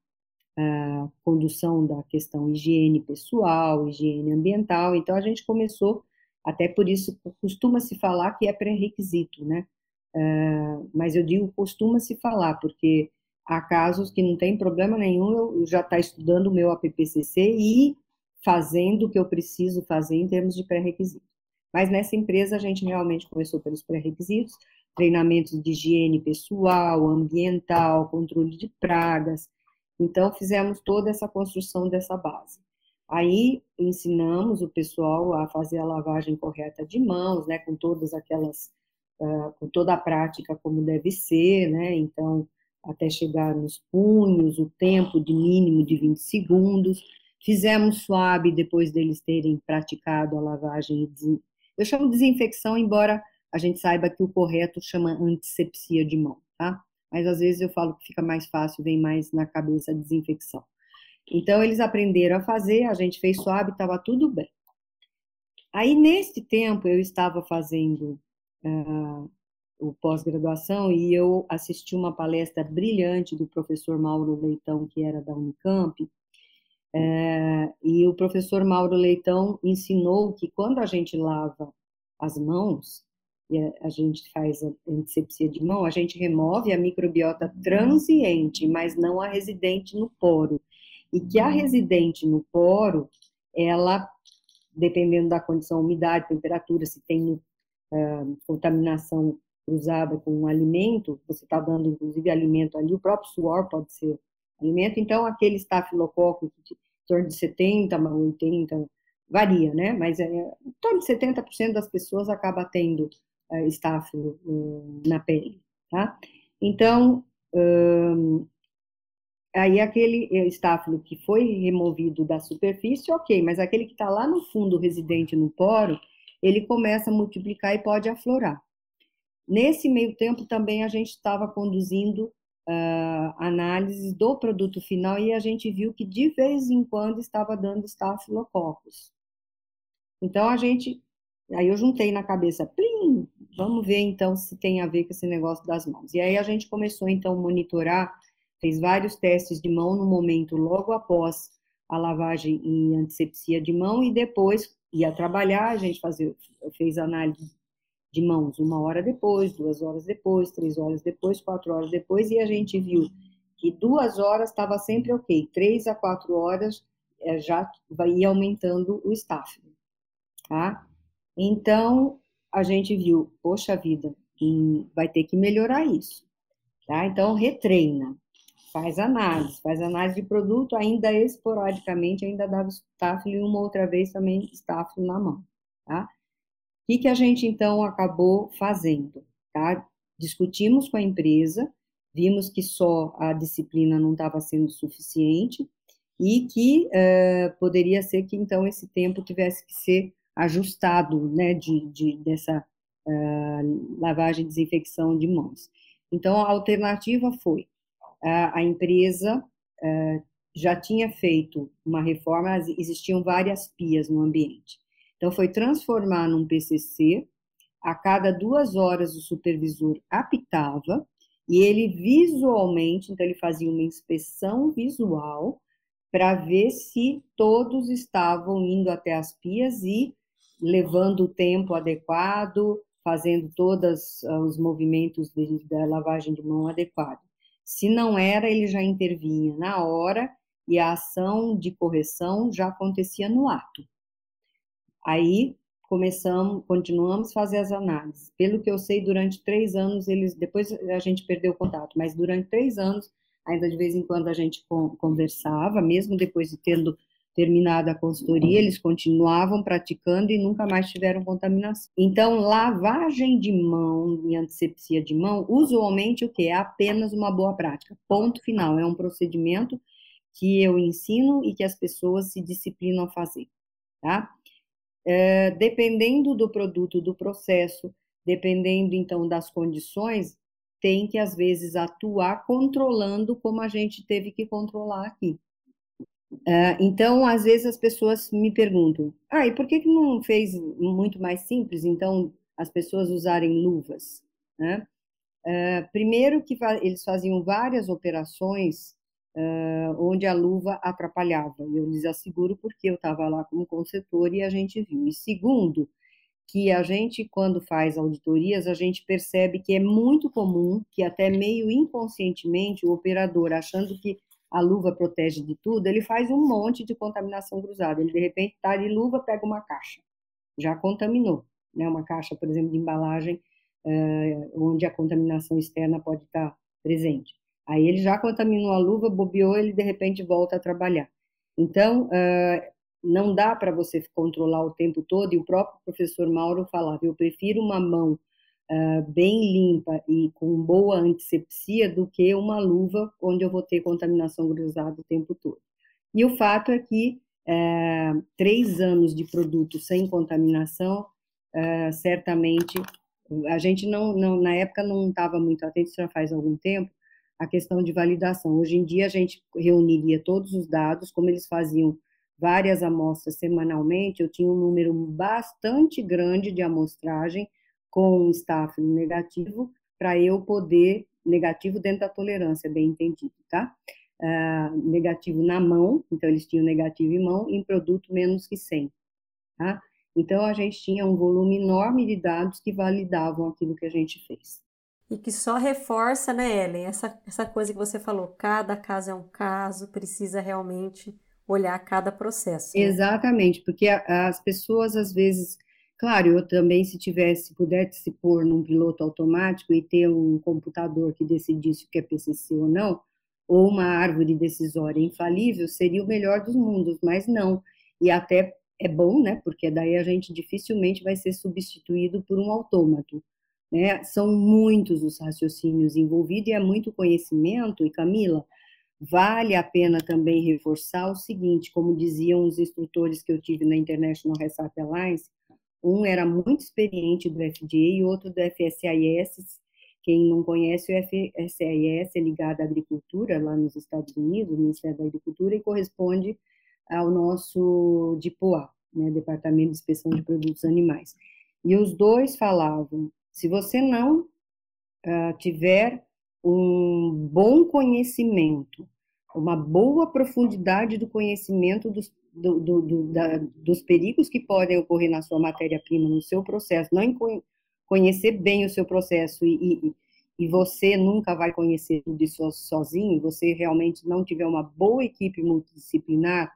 a condução da questão higiene pessoal, higiene ambiental. Então, a gente começou, até por isso costuma-se falar que é pré-requisito, né? Uh, mas eu digo costuma-se falar, porque há casos que não tem problema nenhum eu já estar tá estudando o meu APPCC e fazendo o que eu preciso fazer em termos de pré-requisito. Mas nessa empresa a gente realmente começou pelos pré-requisitos, treinamentos de higiene pessoal, ambiental, controle de pragas, então, fizemos toda essa construção dessa base. Aí, ensinamos o pessoal a fazer a lavagem correta de mãos, né, com todas aquelas, uh, com toda a prática como deve ser, né, então, até chegar nos punhos, o tempo de mínimo de 20 segundos. Fizemos suave depois deles terem praticado a lavagem. Eu chamo de desinfecção, embora a gente saiba que o correto chama antisepsia de mão, tá? Mas às vezes eu falo que fica mais fácil, vem mais na cabeça a desinfecção. Então, eles aprenderam a fazer, a gente fez suave, estava tudo bem. Aí, nesse tempo, eu estava fazendo uh, o pós-graduação e eu assisti uma palestra brilhante do professor Mauro Leitão, que era da Unicamp, uh, e o professor Mauro Leitão ensinou que quando a gente lava as mãos, e a, gente faz a antisepsia de mão, a gente remove a microbiota transiente, mas não a residente no poro. E que a residente no poro, ela, dependendo da condição, umidade, temperatura, se tem uh, contaminação cruzada com um alimento, você está dando, inclusive, alimento ali, o próprio suor pode ser alimento, então aquele estafilococo em torno de 70, 80, varia, né? Mas é, em torno de 70% das pessoas acaba tendo uh, estáfilo uh, na pele, tá? Então, aí aquele estáfilo que foi removido da superfície, ok, mas aquele que está lá no fundo, residente no poro, ele começa a multiplicar e pode aflorar. Nesse meio tempo também a gente estava conduzindo uh, análises do produto final e a gente viu que de vez em quando estava dando estafilococcus. Então a gente Aí eu juntei na cabeça, plim, vamos ver então se tem a ver com esse negócio das mãos. E aí a gente começou então a monitorar, fez vários testes de mão no momento logo após a lavagem em antisepsia de mão e depois ia trabalhar, a gente fazia, fez análise de mãos uma hora depois, duas horas depois, três horas depois, quatro horas depois, e a gente viu que duas horas estava sempre ok, três a quatro horas é, já ia aumentando o staff, tá? Então, a gente viu, poxa vida, vai ter que melhorar isso. Tá? Então, retreina, faz análise, faz análise de produto, ainda esporadicamente, ainda dava estáfilo e uma outra vez também estáfilo na mão. Tá? O que, que a gente, então, acabou fazendo? Tá? Discutimos com a empresa, vimos que só a disciplina não estava sendo suficiente e que uh, poderia ser que, então, esse tempo tivesse que ser ajustado, né, de, de dessa uh, lavagem e desinfecção de mãos. Então, a alternativa foi, uh, a empresa uh, já tinha feito uma reforma, existiam várias pias no ambiente. Então, foi transformar num PCC, a cada duas horas o supervisor apitava, e ele visualmente, então ele fazia uma inspeção visual para ver se todos estavam indo até as pias e levando o tempo adequado, fazendo todos ah, os movimentos de, da lavagem de mão adequado. Se não era, ele já intervinha na hora e a ação de correção já acontecia no ato. Aí começamos, continuamos a fazer as análises. Pelo que eu sei, durante três anos eles, depois a gente perdeu o contato, mas durante três anos, ainda de vez em quando a gente conversava, mesmo depois de tendo terminada a consultoria, eles continuavam praticando e nunca mais tiveram contaminação. Então, lavagem de mão e antisepsia de mão, usualmente o que é apenas uma boa prática. Ponto final, é um procedimento que eu ensino e que as pessoas se disciplinam a fazer, tá? É, dependendo do produto, do processo, dependendo então das condições, tem que às vezes atuar controlando como a gente teve que controlar aqui. Uh, então, às vezes as pessoas me perguntam: ah, e por que, que não fez muito mais simples, então, as pessoas usarem luvas? Uh, primeiro que fa eles faziam várias operações uh, onde a luva atrapalhava, eu lhes asseguro porque eu estava lá como consultor e a gente viu. E segundo, que a gente, quando faz auditorias, a gente percebe que é muito comum que até meio inconscientemente o operador, achando que a luva protege de tudo, ele faz um monte de contaminação cruzada. Ele, de repente, está de luva, pega uma caixa, já contaminou, né? Uma caixa, por exemplo, de embalagem, uh, onde a contaminação externa pode estar tá presente. Aí ele já contaminou a luva, bobeou, ele de repente volta a trabalhar. Então, uh, não dá para você controlar o tempo todo, e o próprio professor Mauro falava, eu prefiro uma mão uh, bem limpa e com boa antisepsia do que uma luva onde eu vou ter contaminação cruzada o tempo todo. E o fato é que uh, três anos de produto sem contaminação, uh, certamente, a gente não, não na época não estava muito atento, isso já faz algum tempo, a questão de validação. Hoje em dia a gente reuniria todos os dados, como eles faziam várias amostras semanalmente, eu tinha um número bastante grande de amostragem com staff negativo para eu poder, negativo dentro da tolerância, bem entendido, tá? Uh, negativo na mão, então eles tinham negativo em mão, em produto menos que 100, tá? Então a gente tinha um volume enorme de dados que validavam aquilo que a gente fez. E que só reforça, né, Ellen, essa, essa coisa que você falou, cada caso é um caso, precisa realmente olhar cada processo. Né? Exatamente, porque as pessoas às vezes Claro, eu também, se tivesse, pudesse se pôr num piloto automático e ter um computador que decidisse o que é PCC ou não, ou uma árvore decisória infalível, seria o melhor dos mundos, mas não. E até é bom, né? Porque daí a gente dificilmente vai ser substituído por um autômato. Né? São muitos os raciocínios envolvidos e é muito conhecimento. E Camila, vale a pena também reforçar o seguinte, como diziam os instrutores que eu tive na International Recipe Alliance, um era muito experiente do FDA e outro do FSIS. Quem não conhece, o FSIS é ligado à agricultura, lá nos Estados Unidos, Ministério da Agricultura, e corresponde ao nosso DIPOA, né, Departamento de Inspeção de Produtos Animais. E os dois falavam, se você não uh, tiver um bom conhecimento, uma boa profundidade do conhecimento dos do, do, do, da, dos perigos que podem ocorrer na sua matéria-prima, no seu processo, não conhecer bem o seu processo e, e, e você nunca vai conhecer tudo isso sozinho, você realmente não tiver uma boa equipe multidisciplinar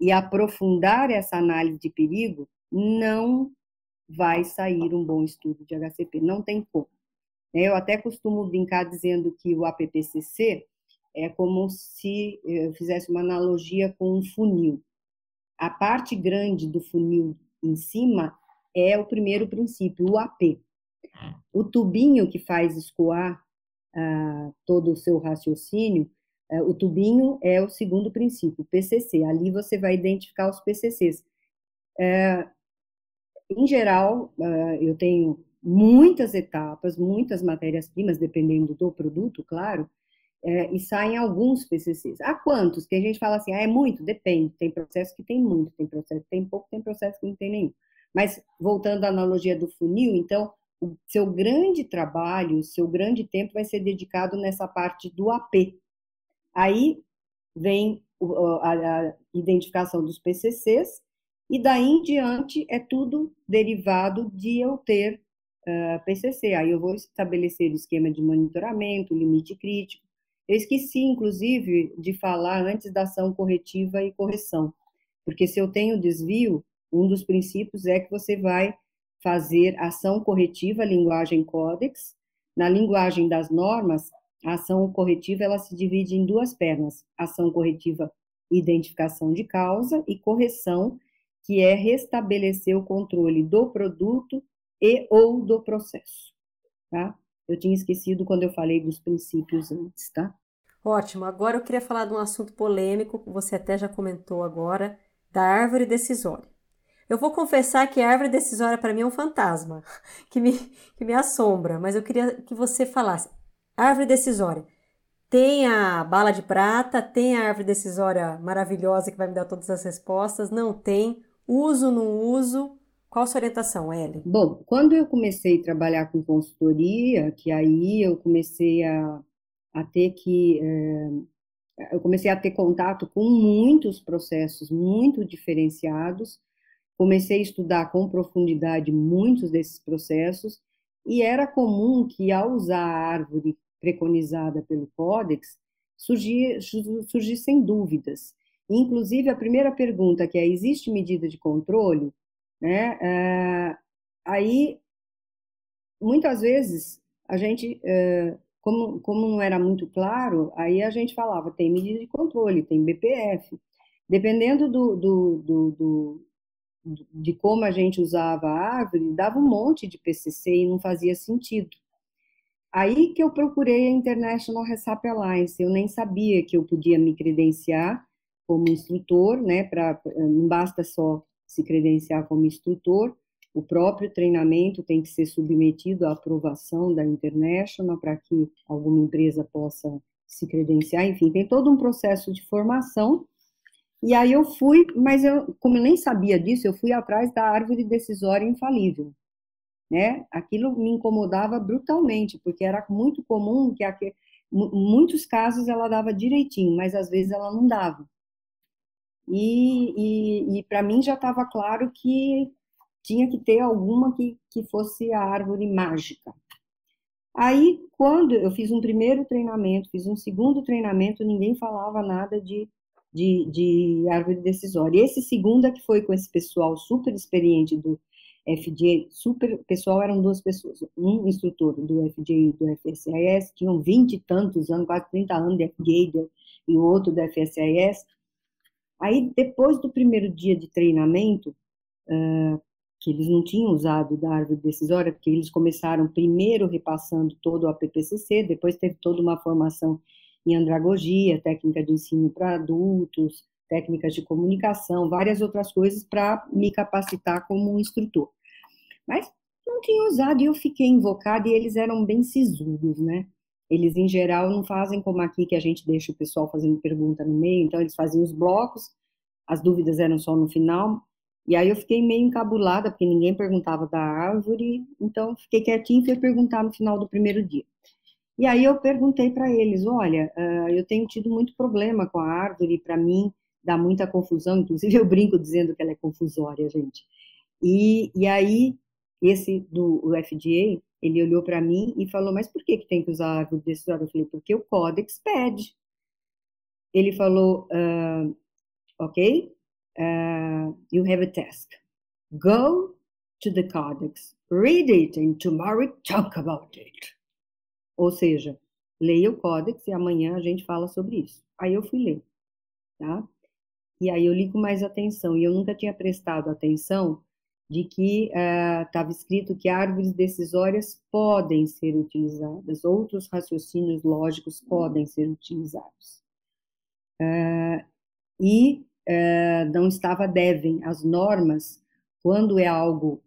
e aprofundar essa análise de perigo, não vai sair um bom estudo de HCP. Não tem como. Eu até costumo brincar dizendo que o APPCC é como se eu fizesse uma analogia com um funil. A parte grande do funil em cima é o primeiro princípio, o AP. O tubinho que faz escoar uh, todo o seu raciocínio, uh, o tubinho é o segundo princípio, PCC. Ali você vai identificar os PCCs. É, em geral, eu tenho muitas etapas, muitas matérias-primas, dependendo do produto, claro, é, e saem alguns PCCs. Há quantos? Que a gente fala assim, ah, é muito? Depende. Tem processo que tem muito, tem processo que tem pouco, tem processo que não tem nenhum. Mas, voltando à analogia do funil, então, o seu grande trabalho, o seu grande tempo vai ser dedicado nessa parte do AP. Aí vem a identificação dos PCCs, e daí em diante é tudo derivado de eu ter uh, PCC. Aí eu vou estabelecer o esquema de monitoramento, limite crítico. Eu esqueci, inclusive, de falar antes da ação corretiva e correção, porque se eu tenho desvio, um dos princípios é que você vai fazer ação corretiva, linguagem códex. Na linguagem das normas, a ação corretiva ela se divide em duas pernas: ação corretiva, identificação de causa, e correção, que é restabelecer o controle do produto e ou do processo, tá? Eu tinha esquecido quando eu falei dos princípios antes, tá? Ótimo. Agora eu queria falar de um assunto polêmico, você até já comentou agora, da árvore decisória. Eu vou confessar que a árvore decisória para mim é um fantasma que me, que me assombra, mas eu queria que você falasse. Árvore decisória. Tem a bala de prata, tem a árvore decisória maravilhosa que vai me dar todas as respostas, não tem. Uso, não uso. Qual a sua orientação, Ellen? Bom, quando eu comecei a trabalhar com consultoria, que aí eu comecei a, a ter que. É, eu comecei a ter contato com muitos processos muito diferenciados, comecei a estudar com profundidade muitos desses processos, e era comum que, ao usar a árvore preconizada pelo Códex, surgissem dúvidas. Inclusive, a primeira pergunta, que é: existe medida de controle? Né? É, aí, muitas vezes, a gente, é, como, como não era muito claro, aí a gente falava, tem medida de controle, tem BPF. Dependendo do, do, do, do de como a gente usava a árvore, dava um monte de PCC e não fazia sentido. Aí que eu procurei a International Recipe Alliance, eu nem sabia que eu podia me credenciar como instrutor, né, pra, não basta só se credenciar como instrutor, o próprio treinamento tem que ser submetido à aprovação da International para que alguma empresa possa se credenciar, enfim, tem todo um processo de formação. E aí eu fui, mas eu, como eu nem sabia disso, eu fui atrás da árvore decisória infalível, né? Aquilo me incomodava brutalmente, porque era muito comum que em muitos casos ela dava direitinho, mas às vezes ela não dava. E, e, e para mim já estava claro que tinha que ter alguma que, que fosse a árvore mágica. Aí, quando eu fiz um primeiro treinamento, fiz um segundo treinamento, ninguém falava nada de, de, de árvore decisória. E esse segundo é que foi com esse pessoal super experiente do FDA, super, pessoal eram duas pessoas, um instrutor do FDA e do FSIS, tinham vinte e tantos anos, quase 30 anos de FDA e o outro do FSIS, Aí, depois do primeiro dia de treinamento, uh, que eles não tinham usado da árvore decisória, porque eles começaram primeiro repassando todo o APPCC, depois teve toda uma formação em andragogia, técnica de ensino para adultos, técnicas de comunicação, várias outras coisas para me capacitar como um instrutor. Mas não tinha usado e eu fiquei invocada e eles eram bem sisudos, né? Eles, em geral, não fazem como aqui, que a gente deixa o pessoal fazendo pergunta no meio, então eles faziam os blocos, as dúvidas eram só no final, e aí eu fiquei meio encabulada, porque ninguém perguntava da árvore, então fiquei quietinha e fui perguntar no final do primeiro dia. E aí eu perguntei para eles, olha, uh, eu tenho tido muito problema com a árvore, para mim dá muita confusão, inclusive eu brinco dizendo que ela é confusória, gente. E, e aí, esse do FDA, ele olhou para mim e falou: Mas por que, que tem que usar a árvore decisória? Eu falei: Porque o Codex pede. Ele falou: uh, Ok, uh, you have a task. Go to the codex, read it, and tomorrow talk about it. Ou seja, leia o códex e amanhã a gente fala sobre isso. Aí eu fui ler, tá? E aí eu li com mais atenção, e eu nunca tinha prestado atenção de que estava uh, escrito que árvores decisórias podem ser utilizadas, outros raciocínios lógicos podem ser utilizados. Uh, e uh, não estava devem, as normas, quando é algo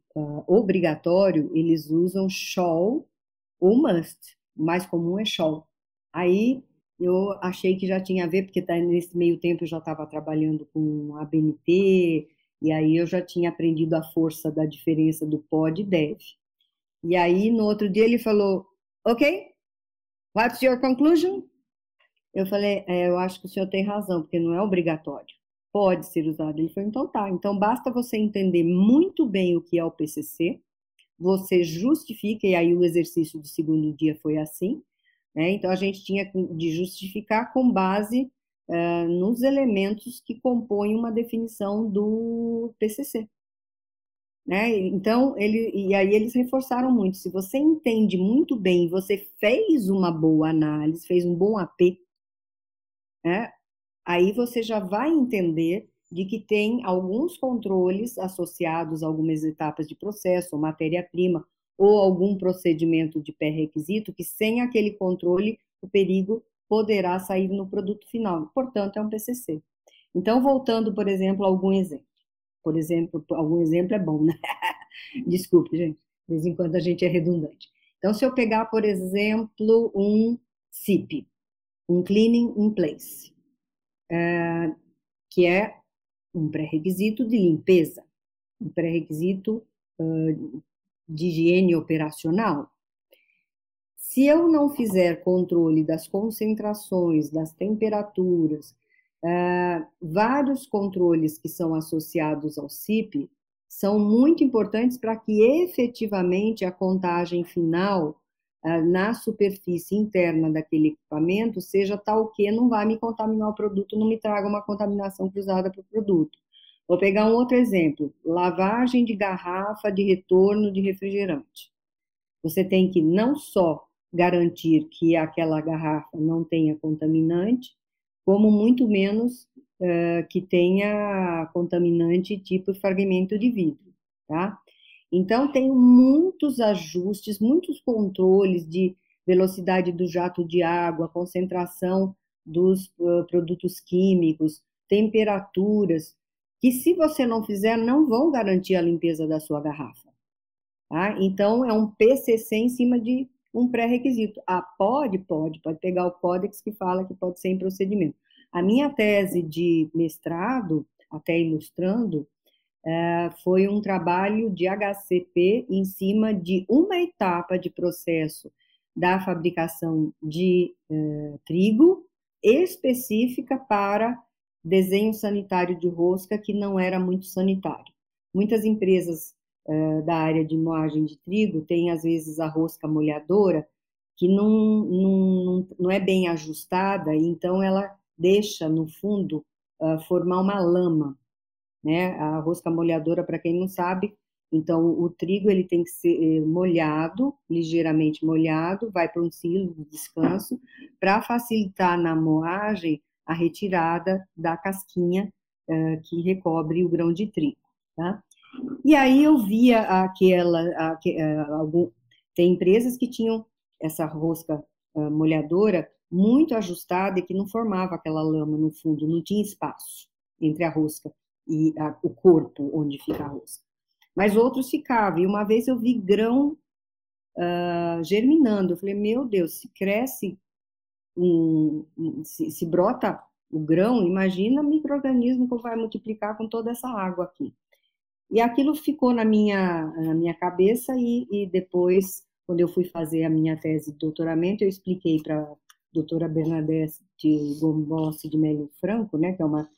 obrigatório, eles usam shall ou must, o mais comum é shall. Aí eu achei que já tinha a ver, porque tá, nesse meio tempo eu já estava trabalhando com a BNT, e aí eu já tinha aprendido a força da diferença do pode e deve. E aí no outro dia ele falou, ok, what's your conclusion? Eu falei, é, eu acho que o senhor tem razão, porque não é obrigatório. Pode ser usado. Ele falou, então tá. Então basta você entender muito bem o que é o PCC, você justifica, e aí o exercício do segundo dia foi assim, né? Então, a gente tinha de justificar com base uh, nos elementos que compõem uma definição do PCC. Né? Então, ele, e aí eles reforçaram muito, se você entende muito bem, você fez uma boa análise, fez um bom AP, né? aí você já vai entender de que tem alguns controles associados a algumas etapas de processo, matéria-prima, ou algum procedimento de pré-requisito que sem aquele controle o perigo poderá sair no produto final. Portanto, é um PCC. Então, voltando, por exemplo, a algum exemplo. Por exemplo, algum exemplo é bom, né? Desculpe, gente. De vez em quando a gente é redundante. Então, se eu pegar, por exemplo, um CIP, um Cleaning in Place, é, que é um pré-requisito de limpeza, um pré-requisito uh, de higiene operacional, se eu não fizer controle das concentrações, das temperaturas, uh, vários controles que são associados ao CIP são muito importantes para que efetivamente a contagem final uh, na superfície interna daquele equipamento seja tal que não vai me contaminar o produto, não me traga uma contaminação cruzada para o produto. Vou pegar um outro exemplo: lavagem de garrafa de retorno de refrigerante. Você tem que não só garantir que aquela garrafa não tenha contaminante, como muito menos uh, que tenha contaminante tipo fragmento de vidro, tá? Então, tem muitos ajustes, muitos controles de velocidade do jato de água, concentração dos uh, produtos químicos, temperaturas, que se você não fizer, não vão garantir a limpeza da sua garrafa. Tá? Então, é um PCC em cima de um pré-requisito. Ah, pode? Pode. Pode pegar o códex que fala que pode ser em procedimento. A minha tese de mestrado, até ilustrando, é, foi um trabalho de HCP em cima de uma etapa de processo da fabricação de é, trigo específica para desenho sanitário de rosca que não era muito sanitário. Muitas empresas da área de moagem de trigo têm, às vezes, a rosca molhadora que não, não, não é bem ajustada, então ela deixa, no fundo, uh, formar uma lama. Né? A rosca molhadora, para quem não sabe, então o trigo ele tem que ser eh, molhado, ligeiramente molhado, vai para um silo de descanso, para facilitar na moagem a retirada da casquinha uh, que recobre o grão de trigo. Tá? E aí eu via aquela, aqu, uh, algum, tem empresas que tinham essa rosca uh, molhadora muito ajustada e que não formava aquela lama no fundo, não tinha espaço entre a rosca e a, o corpo onde fica a rosca. Mas outros ficavam. E uma vez eu vi grão uh, germinando. Eu falei, meu Deus, se cresce um, se, se, brota o grão, imagina microorganismo que vai multiplicar com toda essa água aqui. E aquilo ficou na minha, na minha cabeça e, e depois, quando eu fui fazer a minha tese de doutoramento, eu expliquei para a doutora Bernadette Gombossi de Melo Franco, né, que é uma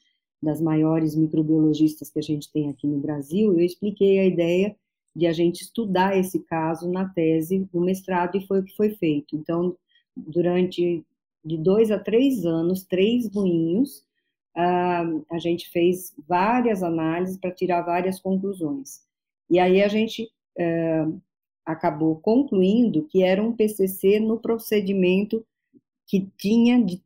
das maiores microbiologistas que a gente tem aqui no Brasil, eu expliquei a ideia de a gente estudar esse caso na tese do mestrado e foi o que foi feito. Então, durante de dois a três anos, três moinhos, uh, a gente fez várias análises para tirar várias conclusões. E aí a gente é, acabou concluindo que era um PCC no procedimento que tinha, de,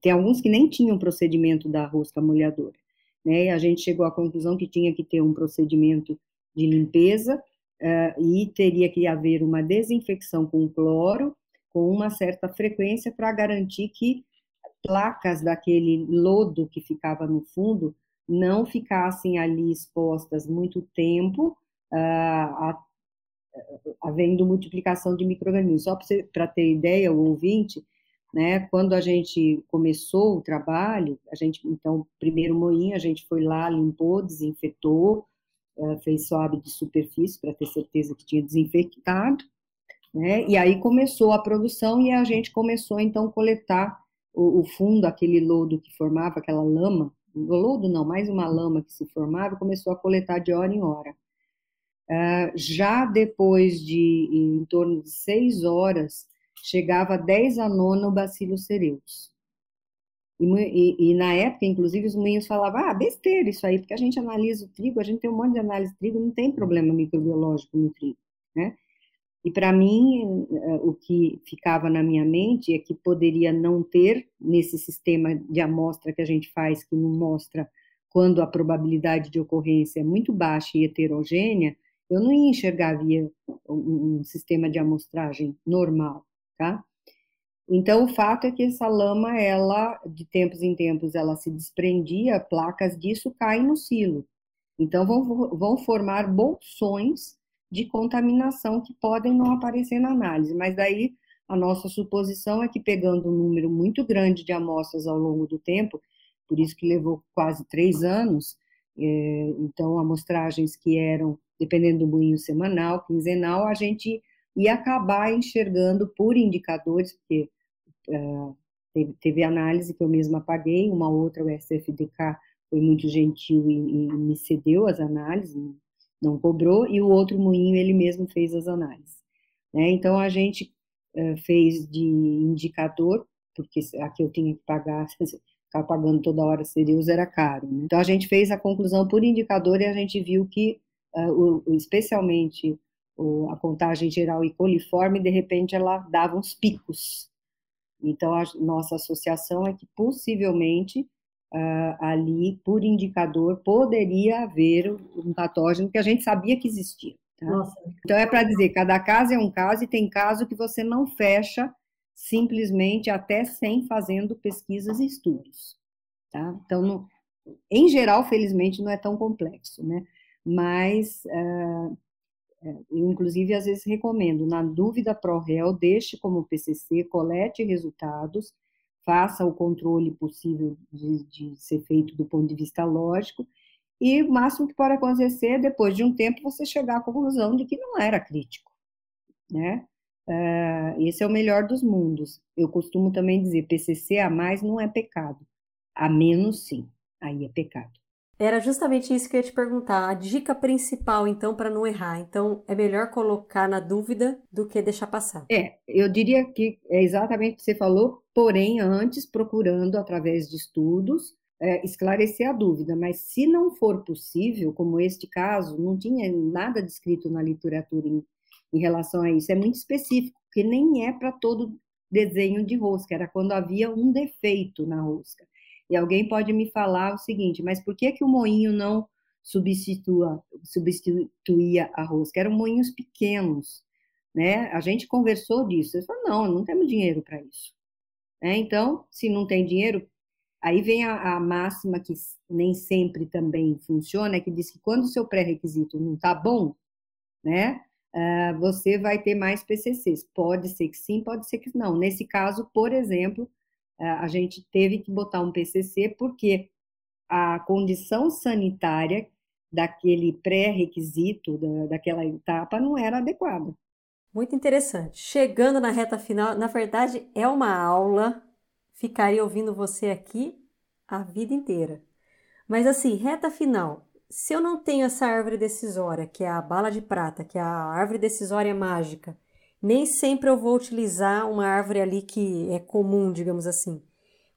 tem alguns que nem tinham procedimento da rosca molhadora, né? E a gente chegou à conclusão que tinha que ter um procedimento de limpeza uh, e teria que haver uma desinfecção com cloro com uma certa frequência para garantir que placas daquele lodo que ficava no fundo não ficassem ali expostas muito tempo, uh, havendo multiplicação de micro-organismos. Só para ter ideia, o ouvinte, né, quando a gente começou o trabalho, a gente, então, primeiro moinho, a gente foi lá, limpou, desinfetou, uh, fez swab de superfície para ter certeza que tinha desinfectado, né, e aí começou a produção e a gente começou, então, a coletar o, o fundo, aquele lodo que formava, aquela lama, lodo não, mais uma lama que se formava, começou a coletar de hora em hora. Uh, já depois de em torno de seis horas, chegava a 10 a nona o Bacillus cereus. E, e, e, na época, inclusive, os moinhos falavam, ah, besteira isso aí, porque a gente analisa o trigo, a gente tem um monte de análise de trigo, não tem problema microbiológico no trigo, né? E para mim, eh, o que ficava na minha mente é que poderia não ter, nesse sistema de amostra que a gente faz, que não mostra quando a probabilidade de ocorrência é muito baixa e heterogênea, eu não ia enxergar um sistema de amostragem normal, tá? Então, o fato é que essa lama, ela, de tempos em tempos, ela se desprendia, placas disso caem no silo. Então, vão, vão formar bolsões de contaminação que podem não aparecer na análise, mas daí a nossa suposição é que pegando um número muito grande de amostras ao longo do tempo, por isso que levou quase três anos, é, então amostragens que eram, dependendo do moinho semanal, quinzenal, a gente ia acabar enxergando por indicadores, porque é, teve, análise que eu mesma paguei, uma outra, o SFDK, foi muito gentil e, e me cedeu as análises, não cobrou, e o outro moinho ele mesmo fez as análises. Né? Então, a gente uh, fez de indicador, porque aqui eu tinha que pagar, ficar pagando toda hora Cereus era caro. Né? Então, a gente fez a conclusão por indicador e a gente viu que, uh, o, especialmente o, a contagem geral e coliforme, de repente, ela dava uns picos. Então, a nossa associação é que possivelmente uh, ali, por indicador, poderia haver um patógeno que a gente sabia que existia. Tá? Então, é para dizer, cada caso é um caso, e tem caso que você não fecha simplesmente até sem fazendo pesquisas e estudos. Tá? Então, no, em geral, felizmente, não é tão complexo, né? Mas, uh, inclusive, às vezes recomendo, na dúvida pró-réu, deixe como PCC, colete resultados, faça o controle possível de, de, ser feito do ponto de vista lógico, e o máximo que pode acontecer, depois de um tempo, você chegar à conclusão de que não era crítico, né? Uh, esse é o melhor dos mundos. Eu costumo também dizer, PCC a mais não é pecado, a menos sim, aí é pecado. Era justamente isso que eu ia te perguntar. A dica principal, então, para não errar. Então, é melhor colocar na dúvida do que deixar passar. É, eu diria que é exatamente o que você falou, porém, antes procurando, através de estudos, é, esclarecer a dúvida. Mas se não for possível, como este caso, não tinha nada descrito na literatura em, em relação a isso, é muito específico, porque nem é para todo desenho de rosca, era quando havia um defeito na rosca. E alguém pode me falar o seguinte, mas por que que o moinho não substitua, substituía a rosca? Eram moinhos pequenos, né? A gente conversou disso. Eu falei, não, não temos dinheiro para isso. É, então, se não tem dinheiro, aí vem a, a máxima que nem sempre também funciona, que diz que quando o seu pré-requisito não está bom, né, uh, você vai ter mais PCCs. Pode ser que sim, pode ser que não. Nesse caso, por exemplo, a gente teve que botar um PCC porque a condição sanitária daquele pré-requisito, da, daquela etapa, não era adequada. Muito interessante. Chegando na reta final, na verdade é uma aula, ficaria ouvindo você aqui a vida inteira. Mas assim, reta final, se eu não tenho essa árvore decisória, que é a bala de prata, que é a árvore decisória mágica, nem sempre eu vou utilizar uma árvore ali que é comum, digamos assim.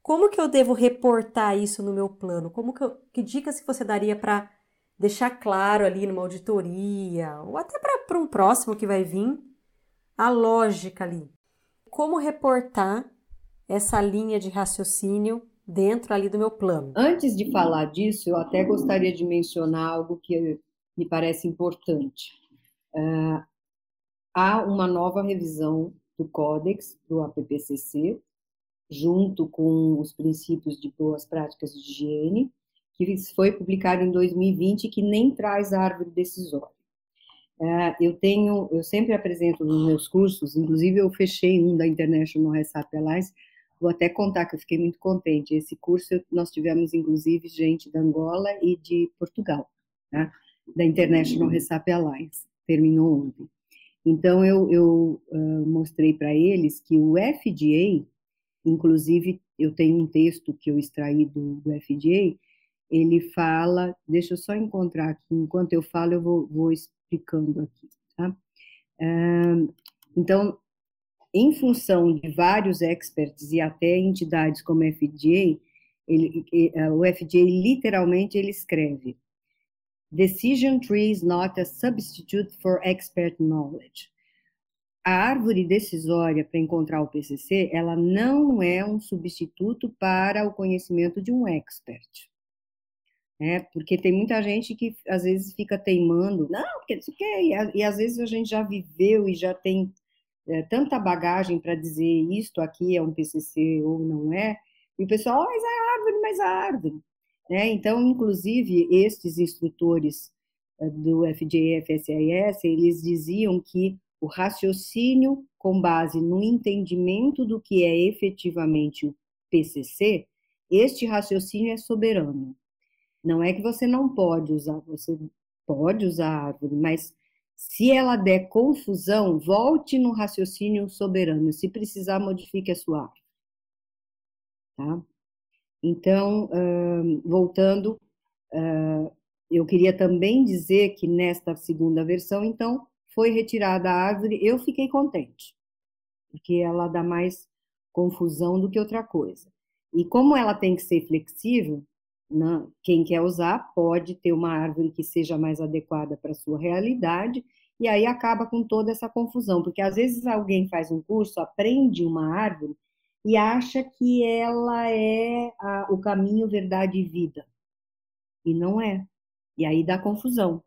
Como que eu devo reportar isso no meu plano? Como que, eu, que dicas que você daria para deixar claro ali numa auditoria, ou até para um próximo que vai vir, a lógica ali. Como reportar essa linha de raciocínio dentro ali do meu plano. Antes de falar disso, eu até gostaria de mencionar algo que me parece importante. Uh, há uma nova revisão do Códex do APPCC, junto com os princípios de boas práticas de higiene, que foi publicado em 2020 que nem traz árvore decisória. Uh, eu tenho, eu sempre apresento nos meus cursos, inclusive eu fechei um da International Recipe Alliance, Vou até contar que eu fiquei muito contente. Esse curso nós tivemos, inclusive, gente da Angola e de Portugal, né? da International Recipe Alliance. Terminou ontem. Então, eu, eu uh, mostrei para eles que o FDA, inclusive, eu tenho um texto que eu extraí do, do FDA, ele fala, deixa eu só encontrar aqui, enquanto eu falo, eu vou, vou explicando aqui, tá? Então, em função de vários experts e até entidades como a FDA, ele, o FDA literalmente ele escreve Decision tree is not a substitute for expert knowledge. A árvore decisória para encontrar o PCC, ela não é um substituto para o conhecimento de um expert. É, porque tem muita gente que às vezes fica teimando, não, porque isso que e, e às vezes a gente já viveu e já tem é, tanta bagagem para dizer isto aqui é um PCC ou não é, e o pessoal, oh, mas é árvore, mas é árvore. Né? Então, inclusive, estes instrutores eh, do FJ FSIS, eles diziam que o raciocínio com base no entendimento do que é efetivamente o PCC, este raciocínio é soberano. Não é que você não pode usar, você pode usar árvore, mas se ela der confusão, volte no raciocínio soberano. Se precisar, modifique a sua árvore. Tá? Então, voltando, eu queria também dizer que nesta segunda versão, então, foi retirada a árvore. Eu fiquei contente, porque ela dá mais confusão do que outra coisa. E como ela tem que ser flexível, né? Quem quer usar pode ter uma árvore que seja mais adequada para a sua realidade, e aí acaba com toda essa confusão, porque às vezes alguém faz um curso, aprende uma árvore e acha que ela é a, o caminho, verdade e vida. E não é. E aí dá confusão.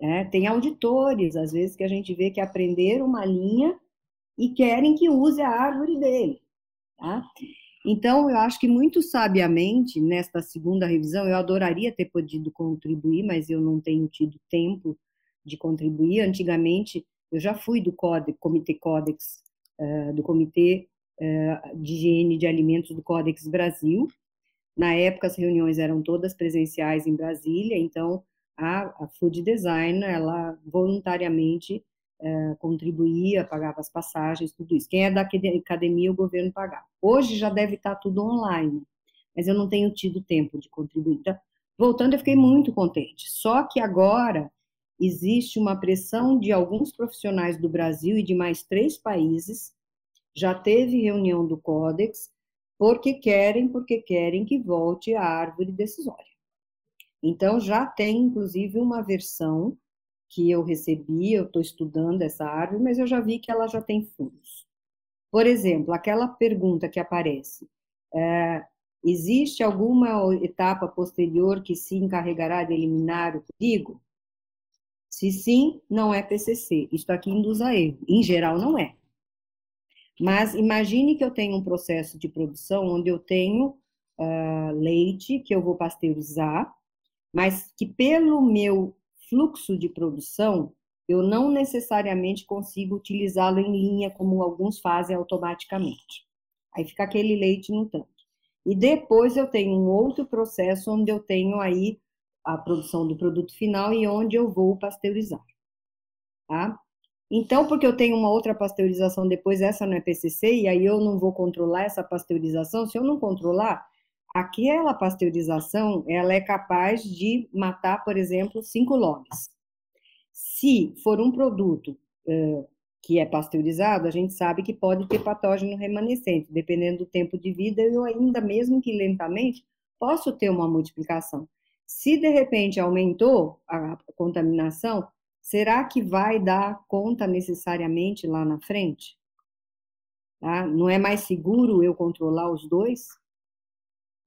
É, tem auditores, às vezes, que a gente vê que aprenderam uma linha e querem que use a árvore dele. Tá? Então, eu acho que muito sabiamente, nesta segunda revisão, eu adoraria ter podido contribuir, mas eu não tenho tido tempo de contribuir. Antigamente, eu já fui do Comitê Codex, uh, do Comitê uh, de Higiene de Alimentos do Codex Brasil. Na época, as reuniões eram todas presenciais em Brasília, então a, a Food Design, ela voluntariamente é, contribuía, pagava as passagens, tudo isso. Quem é da academia, o governo pagava. Hoje já deve estar tudo online, mas eu não tenho tido tempo de contribuir. Então, voltando, eu fiquei muito contente. Só que agora existe uma pressão de alguns profissionais do Brasil e de mais três países. Já teve reunião do Códex, porque querem, porque querem que volte a árvore decisória. Então, já tem, inclusive, uma versão que eu recebi, eu estou estudando essa árvore, mas eu já vi que ela já tem furos. Por exemplo, aquela pergunta que aparece: é, existe alguma etapa posterior que se encarregará de eliminar o perigo? Se sim, não é PCC. Isto aqui induz a erro. Em geral, não é. Mas imagine que eu tenho um processo de produção onde eu tenho uh, leite que eu vou pasteurizar, mas que pelo meu fluxo de produção, eu não necessariamente consigo utilizá-lo em linha, como alguns fazem automaticamente. Aí fica aquele leite no tanque. E depois eu tenho um outro processo onde eu tenho aí a produção do produto final e onde eu vou pasteurizar. Tá? Então, porque eu tenho uma outra pasteurização depois, essa não é PCC, e aí eu não vou controlar essa pasteurização, se eu não controlar, aquela pasteurização ela é capaz de matar, por exemplo, cinco logs. Se for um produto uh, que é pasteurizado, a gente sabe que pode ter patógeno remanescente, dependendo do tempo de vida, eu ainda, mesmo que lentamente, posso ter uma multiplicação. Se de repente aumentou a contaminação, será que vai dar conta necessariamente lá na frente? Tá? Não é mais seguro eu controlar os dois?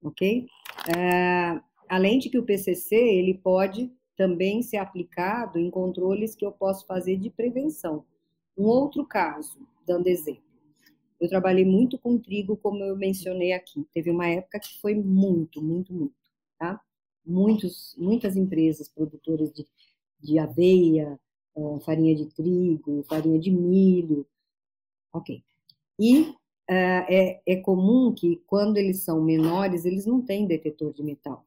Ok? É, além de que o PCC ele pode também ser aplicado em controles que eu posso fazer de prevenção. Um outro caso, dando exemplo. Eu trabalhei muito com trigo, como eu mencionei aqui. Teve uma época que foi muito, muito, muito, tá? Muitos, muitas empresas produtoras de, de aveia, uh, farinha de trigo, farinha de milho, ok. E é, é comum que quando eles são menores, eles não têm detetor de metal.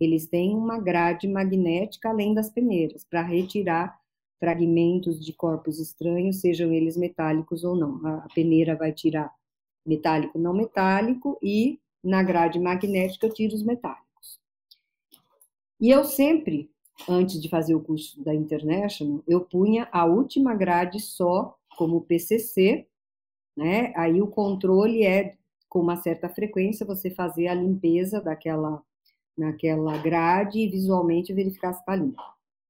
Eles têm uma grade magnética além das peneiras, para retirar fragmentos de corpos estranhos, sejam eles metálicos ou não. A peneira vai tirar metálico não metálico e na grade magnética eu tiro os metálicos. E eu sempre, antes de fazer o curso da International, eu punha a última grade só como PCC, né? Aí o controle é com uma certa frequência você fazer a limpeza daquela naquela grade e visualmente verificar se está limpo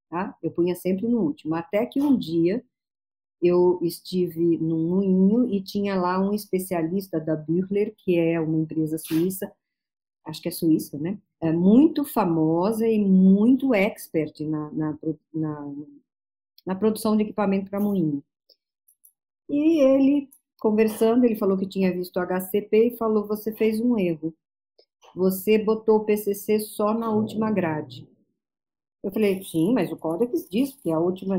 tá? Eu punha sempre no último, até que um dia eu estive num moinho e tinha lá um especialista da Büchler, que é uma empresa suíça, acho que é suíça, né? É muito famosa e muito expert na, na, na, na produção de equipamento para moinho. E ele, conversando, ele falou que tinha visto o HCP e falou: Você fez um erro. Você botou o PCC só na última grade. Eu falei, sim, mas o código diz que a última,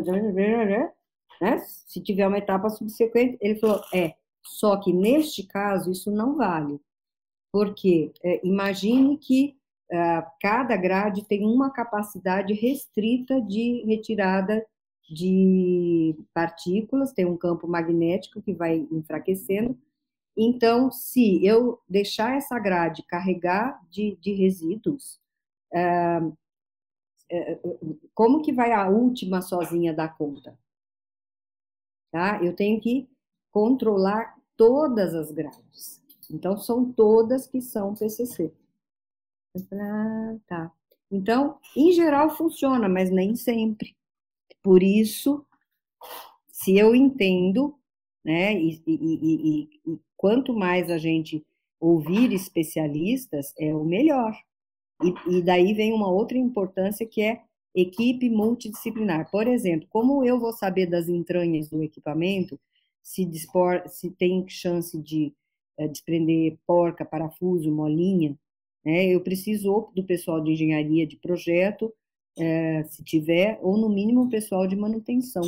né? Se tiver uma etapa subsequente, ele falou, é, só que neste caso isso não vale, porque é, imagine que é, cada grade tem uma capacidade restrita de retirada de partículas, tem um campo magnético que vai enfraquecendo. Então, se eu deixar essa grade carregar de, de resíduos, é, é, é, como que vai a última sozinha dar conta? Tá? Eu tenho que controlar todas as grades. Então, são todas que são PCC. Ah, tá. Então, em geral funciona, mas nem sempre. Por isso, se eu entendo, né, e, e, e, e quanto mais a gente ouvir especialistas, é o melhor. E, daí vem uma outra importância que é equipe multidisciplinar. Por exemplo, como eu vou saber das entranhas do equipamento, se, dispor, se tem chance de é, desprender porca, parafuso, molinha, né? eu preciso do pessoal de engenharia de projeto, é, se tiver, ou no mínimo pessoal de manutenção.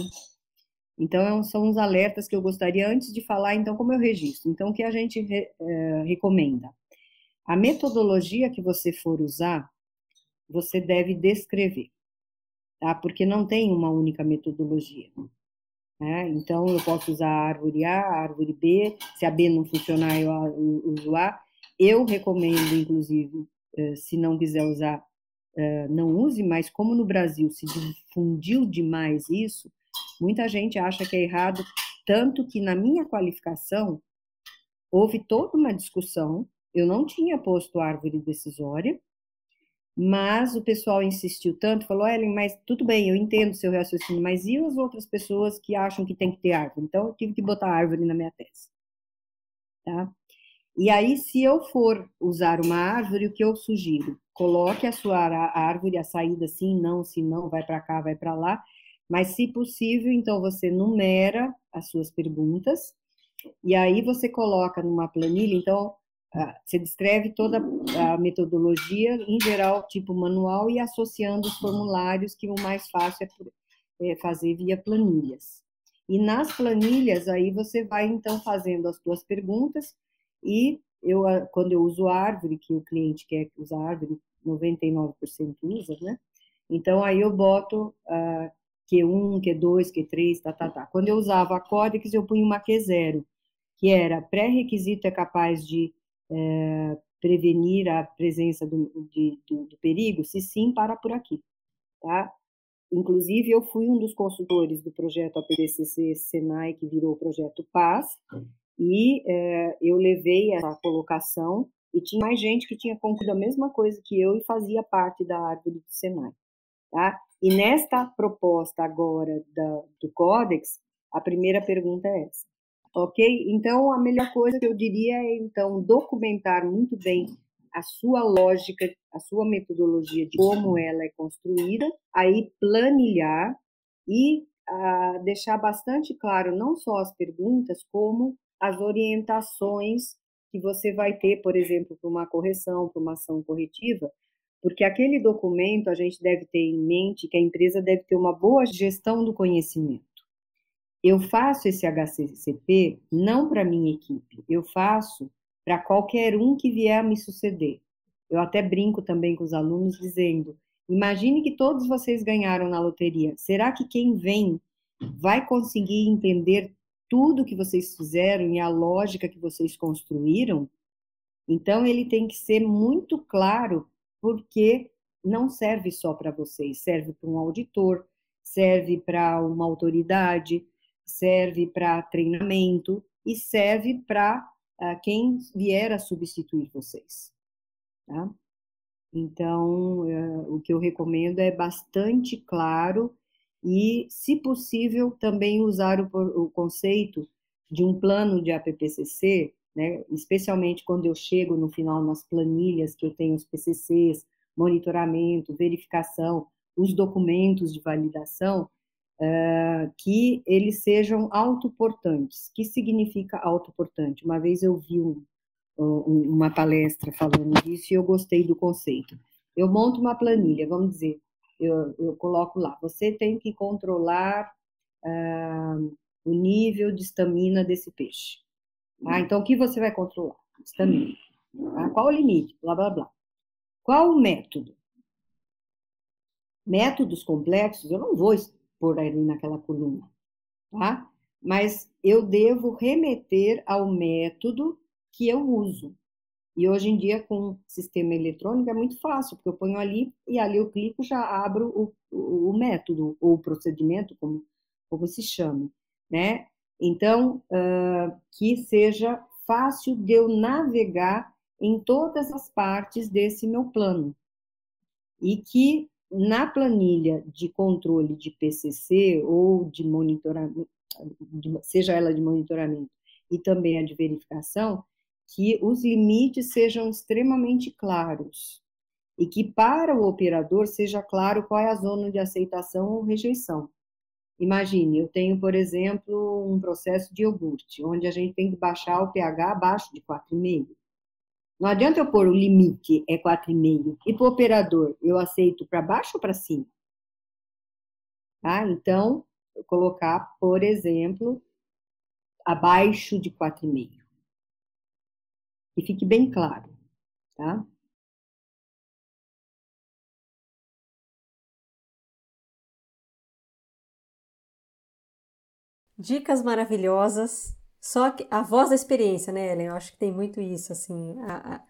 Então, é são os alertas que eu gostaria, antes de falar, então, como eu registro. Então, o que a gente re, é, recomenda? A metodologia que você for usar, você deve descrever, tá? Porque não tem uma única metodologia. Né? Então, eu posso usar a árvore A, a árvore B, se a B não funcionar, eu uso A. Eu recomendo, inclusive, eh, se não quiser usar, não use, mas como no Brasil se difundiu demais isso, muita gente acha que é errado, tanto que na minha qualificação houve toda uma discussão eu não tinha posto árvore decisória, mas o pessoal insistiu tanto, falou, Ellen, mas tudo bem, eu entendo seu raciocínio, mas e as outras pessoas que acham que tem que ter árvore? Então, eu tive que botar árvore na minha tese. Tá? E aí, se eu for usar uma árvore, o que eu sugiro? Coloque a sua árvore, a saída sim, não, se não, vai para cá, vai para lá. Mas, se possível, então você numera as suas perguntas e aí você coloca numa planilha. Então, você descreve toda a metodologia, em geral, tipo manual, e associando os formulários, que o mais fácil é, é fazer via planilhas. E nas planilhas, aí você vai, então, fazendo as suas perguntas, e eu, ah, quando eu uso árvore, que o cliente quer usar árvore, 99% usa, né? Então, aí eu boto uh, Q1, Q2, Q3, tá, tá, tá. Quando eu usava a Codex, eu punho uma Q0, que era pré-requisito é capaz de é, prevenir a presença do, de, do, do, perigo? Se sim, para por aqui, tá? Inclusive, eu fui um dos consultores do projeto APDCC Senai, que virou o projeto Paz, e é, eu levei essa colocação e tinha mais gente que tinha concluído a mesma coisa que eu e fazia parte da árvore do Senai. Tá? E nesta proposta agora da, do Códex, a primeira pergunta é essa. Ok? Então, a melhor coisa que eu diria é, então, documentar muito bem a sua lógica, a sua metodologia de como ela é construída, aí planilhar e ah, deixar bastante claro não só as perguntas, como as orientações que você vai ter, por exemplo, para uma correção, para uma ação corretiva, porque aquele documento a gente deve ter em mente que a empresa deve ter uma boa gestão do conhecimento. Eu faço esse HCCP não para minha equipe, eu faço para qualquer um que vier a me suceder. Eu até brinco também com os alunos dizendo: imagine que todos vocês ganharam na loteria. Será que quem vem vai conseguir entender tudo que vocês fizeram e a lógica que vocês construíram, então ele tem que ser muito claro, porque não serve só para vocês, serve para um auditor, serve para uma autoridade, serve para treinamento e serve para uh, quem vier a substituir vocês. Tá? Então, uh, o que eu recomendo é bastante claro e, se possível, também usar o, o conceito de um plano de APPCC, né, especialmente quando eu chego no final nas planilhas que eu tenho os PCCs, monitoramento, verificação, os documentos de validação, uh, que eles sejam autoportantes. O que significa autoportante? Uma vez eu vi um, um, uma palestra falando disso e eu gostei do conceito. Eu monto uma planilha, vamos dizer, eu, eu coloco lá, você tem que controlar uh, o nível de estamina desse peixe. Ah, então, o que você vai controlar? Estamina. Ah, qual o limite? Blá, blá, blá. Qual o método? Métodos complexos eu não vou pôr ali naquela coluna, tá? Mas eu devo remeter ao método que eu uso. E hoje em dia, com sistema eletrônico, é muito fácil, porque eu ponho ali e ali eu clico já abro o, o, método, ou o procedimento, como, como se chama, né? Então, uh, que seja fácil de eu navegar em todas as partes desse meu plano. E que na planilha de controle de PCC ou de monitoramento, seja ela de monitoramento e também a de verificação, que os limites sejam extremamente claros e que para o operador seja claro qual é a zona de aceitação ou rejeição. Imagine, eu tenho, por exemplo, um processo de iogurte, onde a gente tem que baixar o pH abaixo de 4,5. Não adianta eu pôr o limite é 4,5. E para o operador, eu aceito para baixo ou para cima? Tá? Então, eu colocar, por exemplo, abaixo de 4,5 que fique bem claro, tá? Dicas maravilhosas, só que a voz da experiência, né, Ellen? Eu acho que tem muito isso, assim, a, a,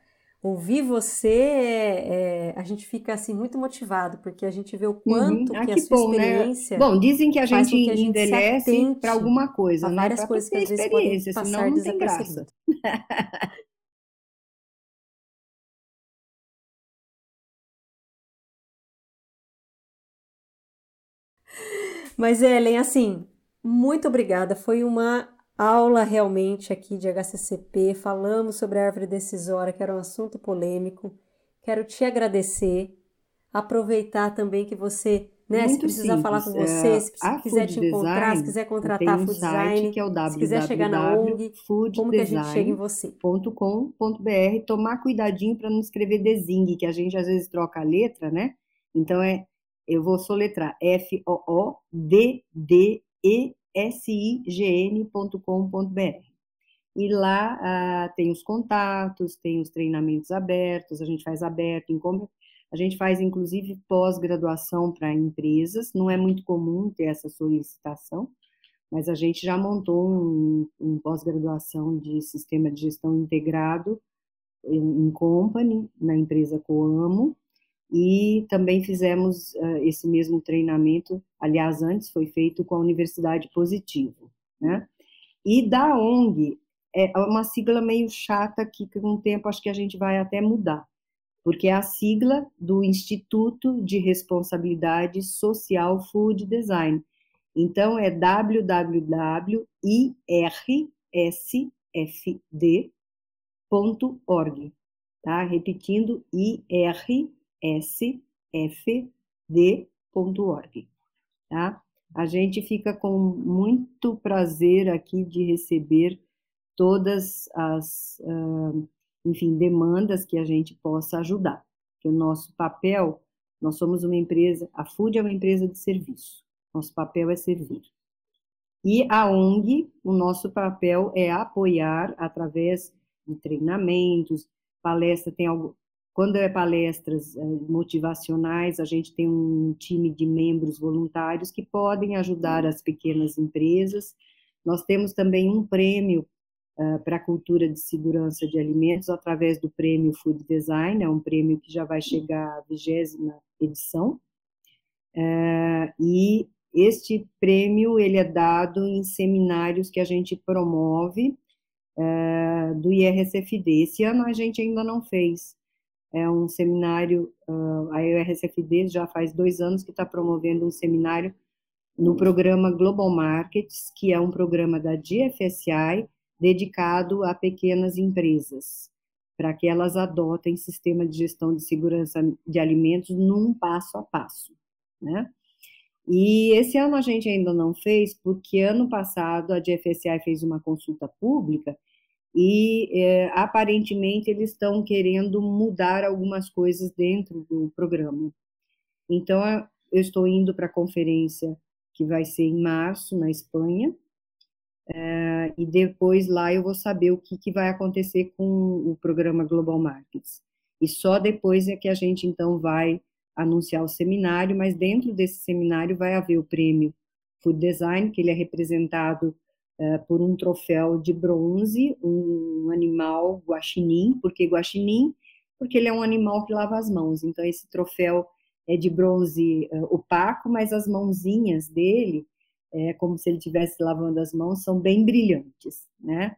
ouvir você, é, é, a gente fica, assim, muito motivado, porque a gente vê o uhum. quanto uhum. ah, que, que, a sua bom, né? experiência... Né? Bom, dizem que a gente, que a gente envelhece para alguma coisa, né? várias coisas que às vezes podem passar não tem graça. Mas, Ellen, assim, muito obrigada. Foi uma aula realmente aqui de HCCP. Falamos sobre a árvore decisória, que era um assunto polêmico. Quero te agradecer. Aproveitar também que você, né, se precisar simples. falar com você, é, se quiser te encontrar, design, se quiser contratar um Food Design, que é o se quiser chegar na ONG, como que a gente chega em você? .com.br, tomar cuidadinho para não escrever design, que a gente às vezes troca a letra, né? Então é eu vou soletrar F-O-O-D-D-E-S-I-G-N.com.br. E lá ah, tem os contatos, tem os treinamentos abertos, a gente faz aberto, como a gente faz inclusive pós-graduação para empresas, não é muito comum ter essa solicitação, mas a gente já montou um, um pós-graduação de sistema de gestão integrado em company, na empresa Coamo, e também fizemos uh, esse mesmo treinamento, aliás, antes foi feito com a Universidade Positivo, né? E da ONG, é uma sigla meio chata que com o tempo acho que a gente vai até mudar, porque é a sigla do Instituto de Responsabilidade Social Food Design. Então é www.irsfd.org, tá? Repetindo irsfd.org, tá? A gente fica com muito prazer aqui de receber todas as, uh, enfim, demandas que a gente possa ajudar. Que o nosso papel, nós somos uma empresa, a Food é uma empresa de serviço. Nosso papel é servir. E a ONG, o nosso papel é apoiar através de treinamentos, palestra, tem algo, quando é palestras eh, motivacionais, a gente tem um time de membros voluntários que podem ajudar as pequenas empresas. Nós temos também um prêmio uh, para a cultura de segurança de alimentos através do prêmio Food Design, é um prêmio que já vai chegar à vigésima edição. Uh, e este prêmio ele é dado em seminários que a gente promove uh, do IRSFD. Esse ano a gente ainda não fez, é um seminário, uh, a URSFD já faz dois anos que está promovendo um seminário no programa Global Markets, que é um programa da GFSI dedicado a pequenas empresas, para que elas adotem sistema de gestão de segurança de alimentos num passo a passo, né? E esse ano a gente ainda não fez, porque ano passado a GFSI fez uma consulta pública e é, aparentemente eles estão querendo mudar algumas coisas dentro do programa. Então, eu estou indo para a conferência que vai ser em março, na Espanha, é, e depois lá eu vou saber o que, que vai acontecer com o programa Global Markets. E só depois é que a gente, então, vai anunciar o seminário, mas dentro desse seminário vai haver o prêmio Food Design, que ele é representado é, por um troféu de bronze, um animal guaxinim, por que guaxinim? Porque ele é um animal que lava as mãos, então esse troféu é de bronze uh, opaco, mas as mãozinhas dele, é como se ele estivesse lavando as mãos, são bem brilhantes, né?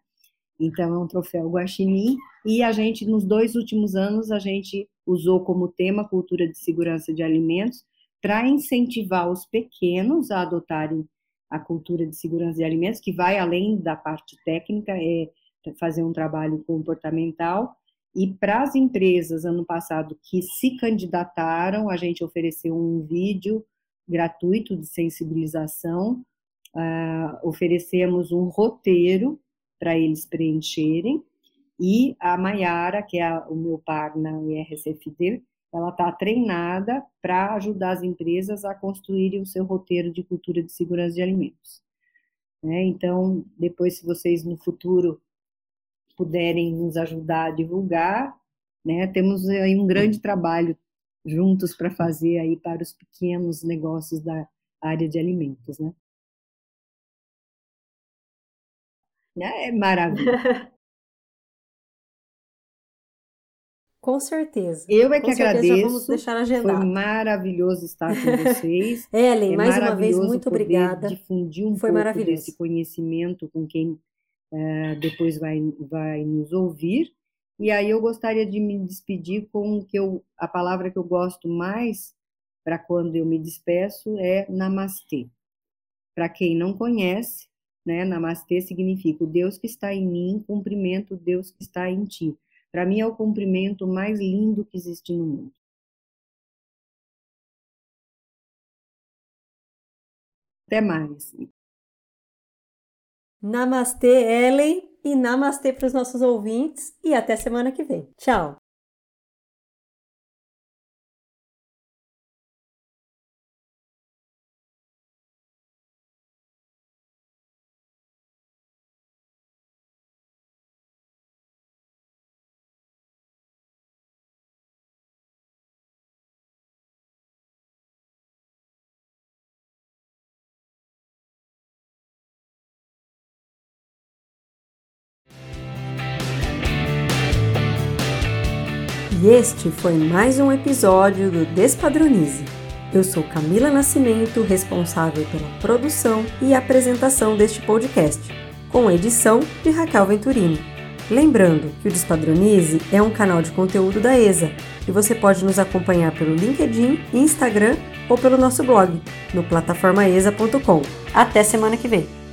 Então é um troféu guaxinim e a gente nos dois últimos anos a gente usou como tema cultura de segurança de alimentos para incentivar os pequenos a adotarem a cultura de segurança de alimentos, que vai além da parte técnica, é fazer um trabalho comportamental. E para as empresas, ano passado, que se candidataram, a gente ofereceu um vídeo gratuito de sensibilização, uh, oferecemos um roteiro para eles preencherem, e a Maiara, que é o meu par na IRSFD, ela está treinada para ajudar as empresas a construírem o seu roteiro de cultura de segurança de alimentos. Né? Então, depois, se vocês no futuro puderem nos ajudar a divulgar, né, temos aí um grande trabalho juntos para fazer aí para os pequenos negócios da área de alimentos, né? É maravilha. Com certeza. Eu é que agradeço. Vamos deixar agendado. Foi maravilhoso estar com vocês. Ellen, é mais uma vez, muito obrigada. difundir um Foi pouco desse conhecimento com quem uh, depois vai, vai nos ouvir. E aí eu gostaria de me despedir com que eu, a palavra que eu gosto mais para quando eu me despeço é namastê. Para quem não conhece, né, namastê significa o Deus que está em mim, cumprimento o Deus que está em ti. Para mim é o cumprimento mais lindo que existe no mundo. Até mais. Namastê, Ellen, e namastê para os nossos ouvintes, e até semana que vem. Tchau! E este foi mais um episódio do Despadronize. Eu sou Camila Nascimento, responsável pela produção e apresentação deste podcast, com edição de Raquel Venturini. Lembrando que o Despadronize é um canal de conteúdo da ESA e você pode nos acompanhar pelo LinkedIn, Instagram ou pelo nosso blog no plataformaesa.com. Até semana que vem!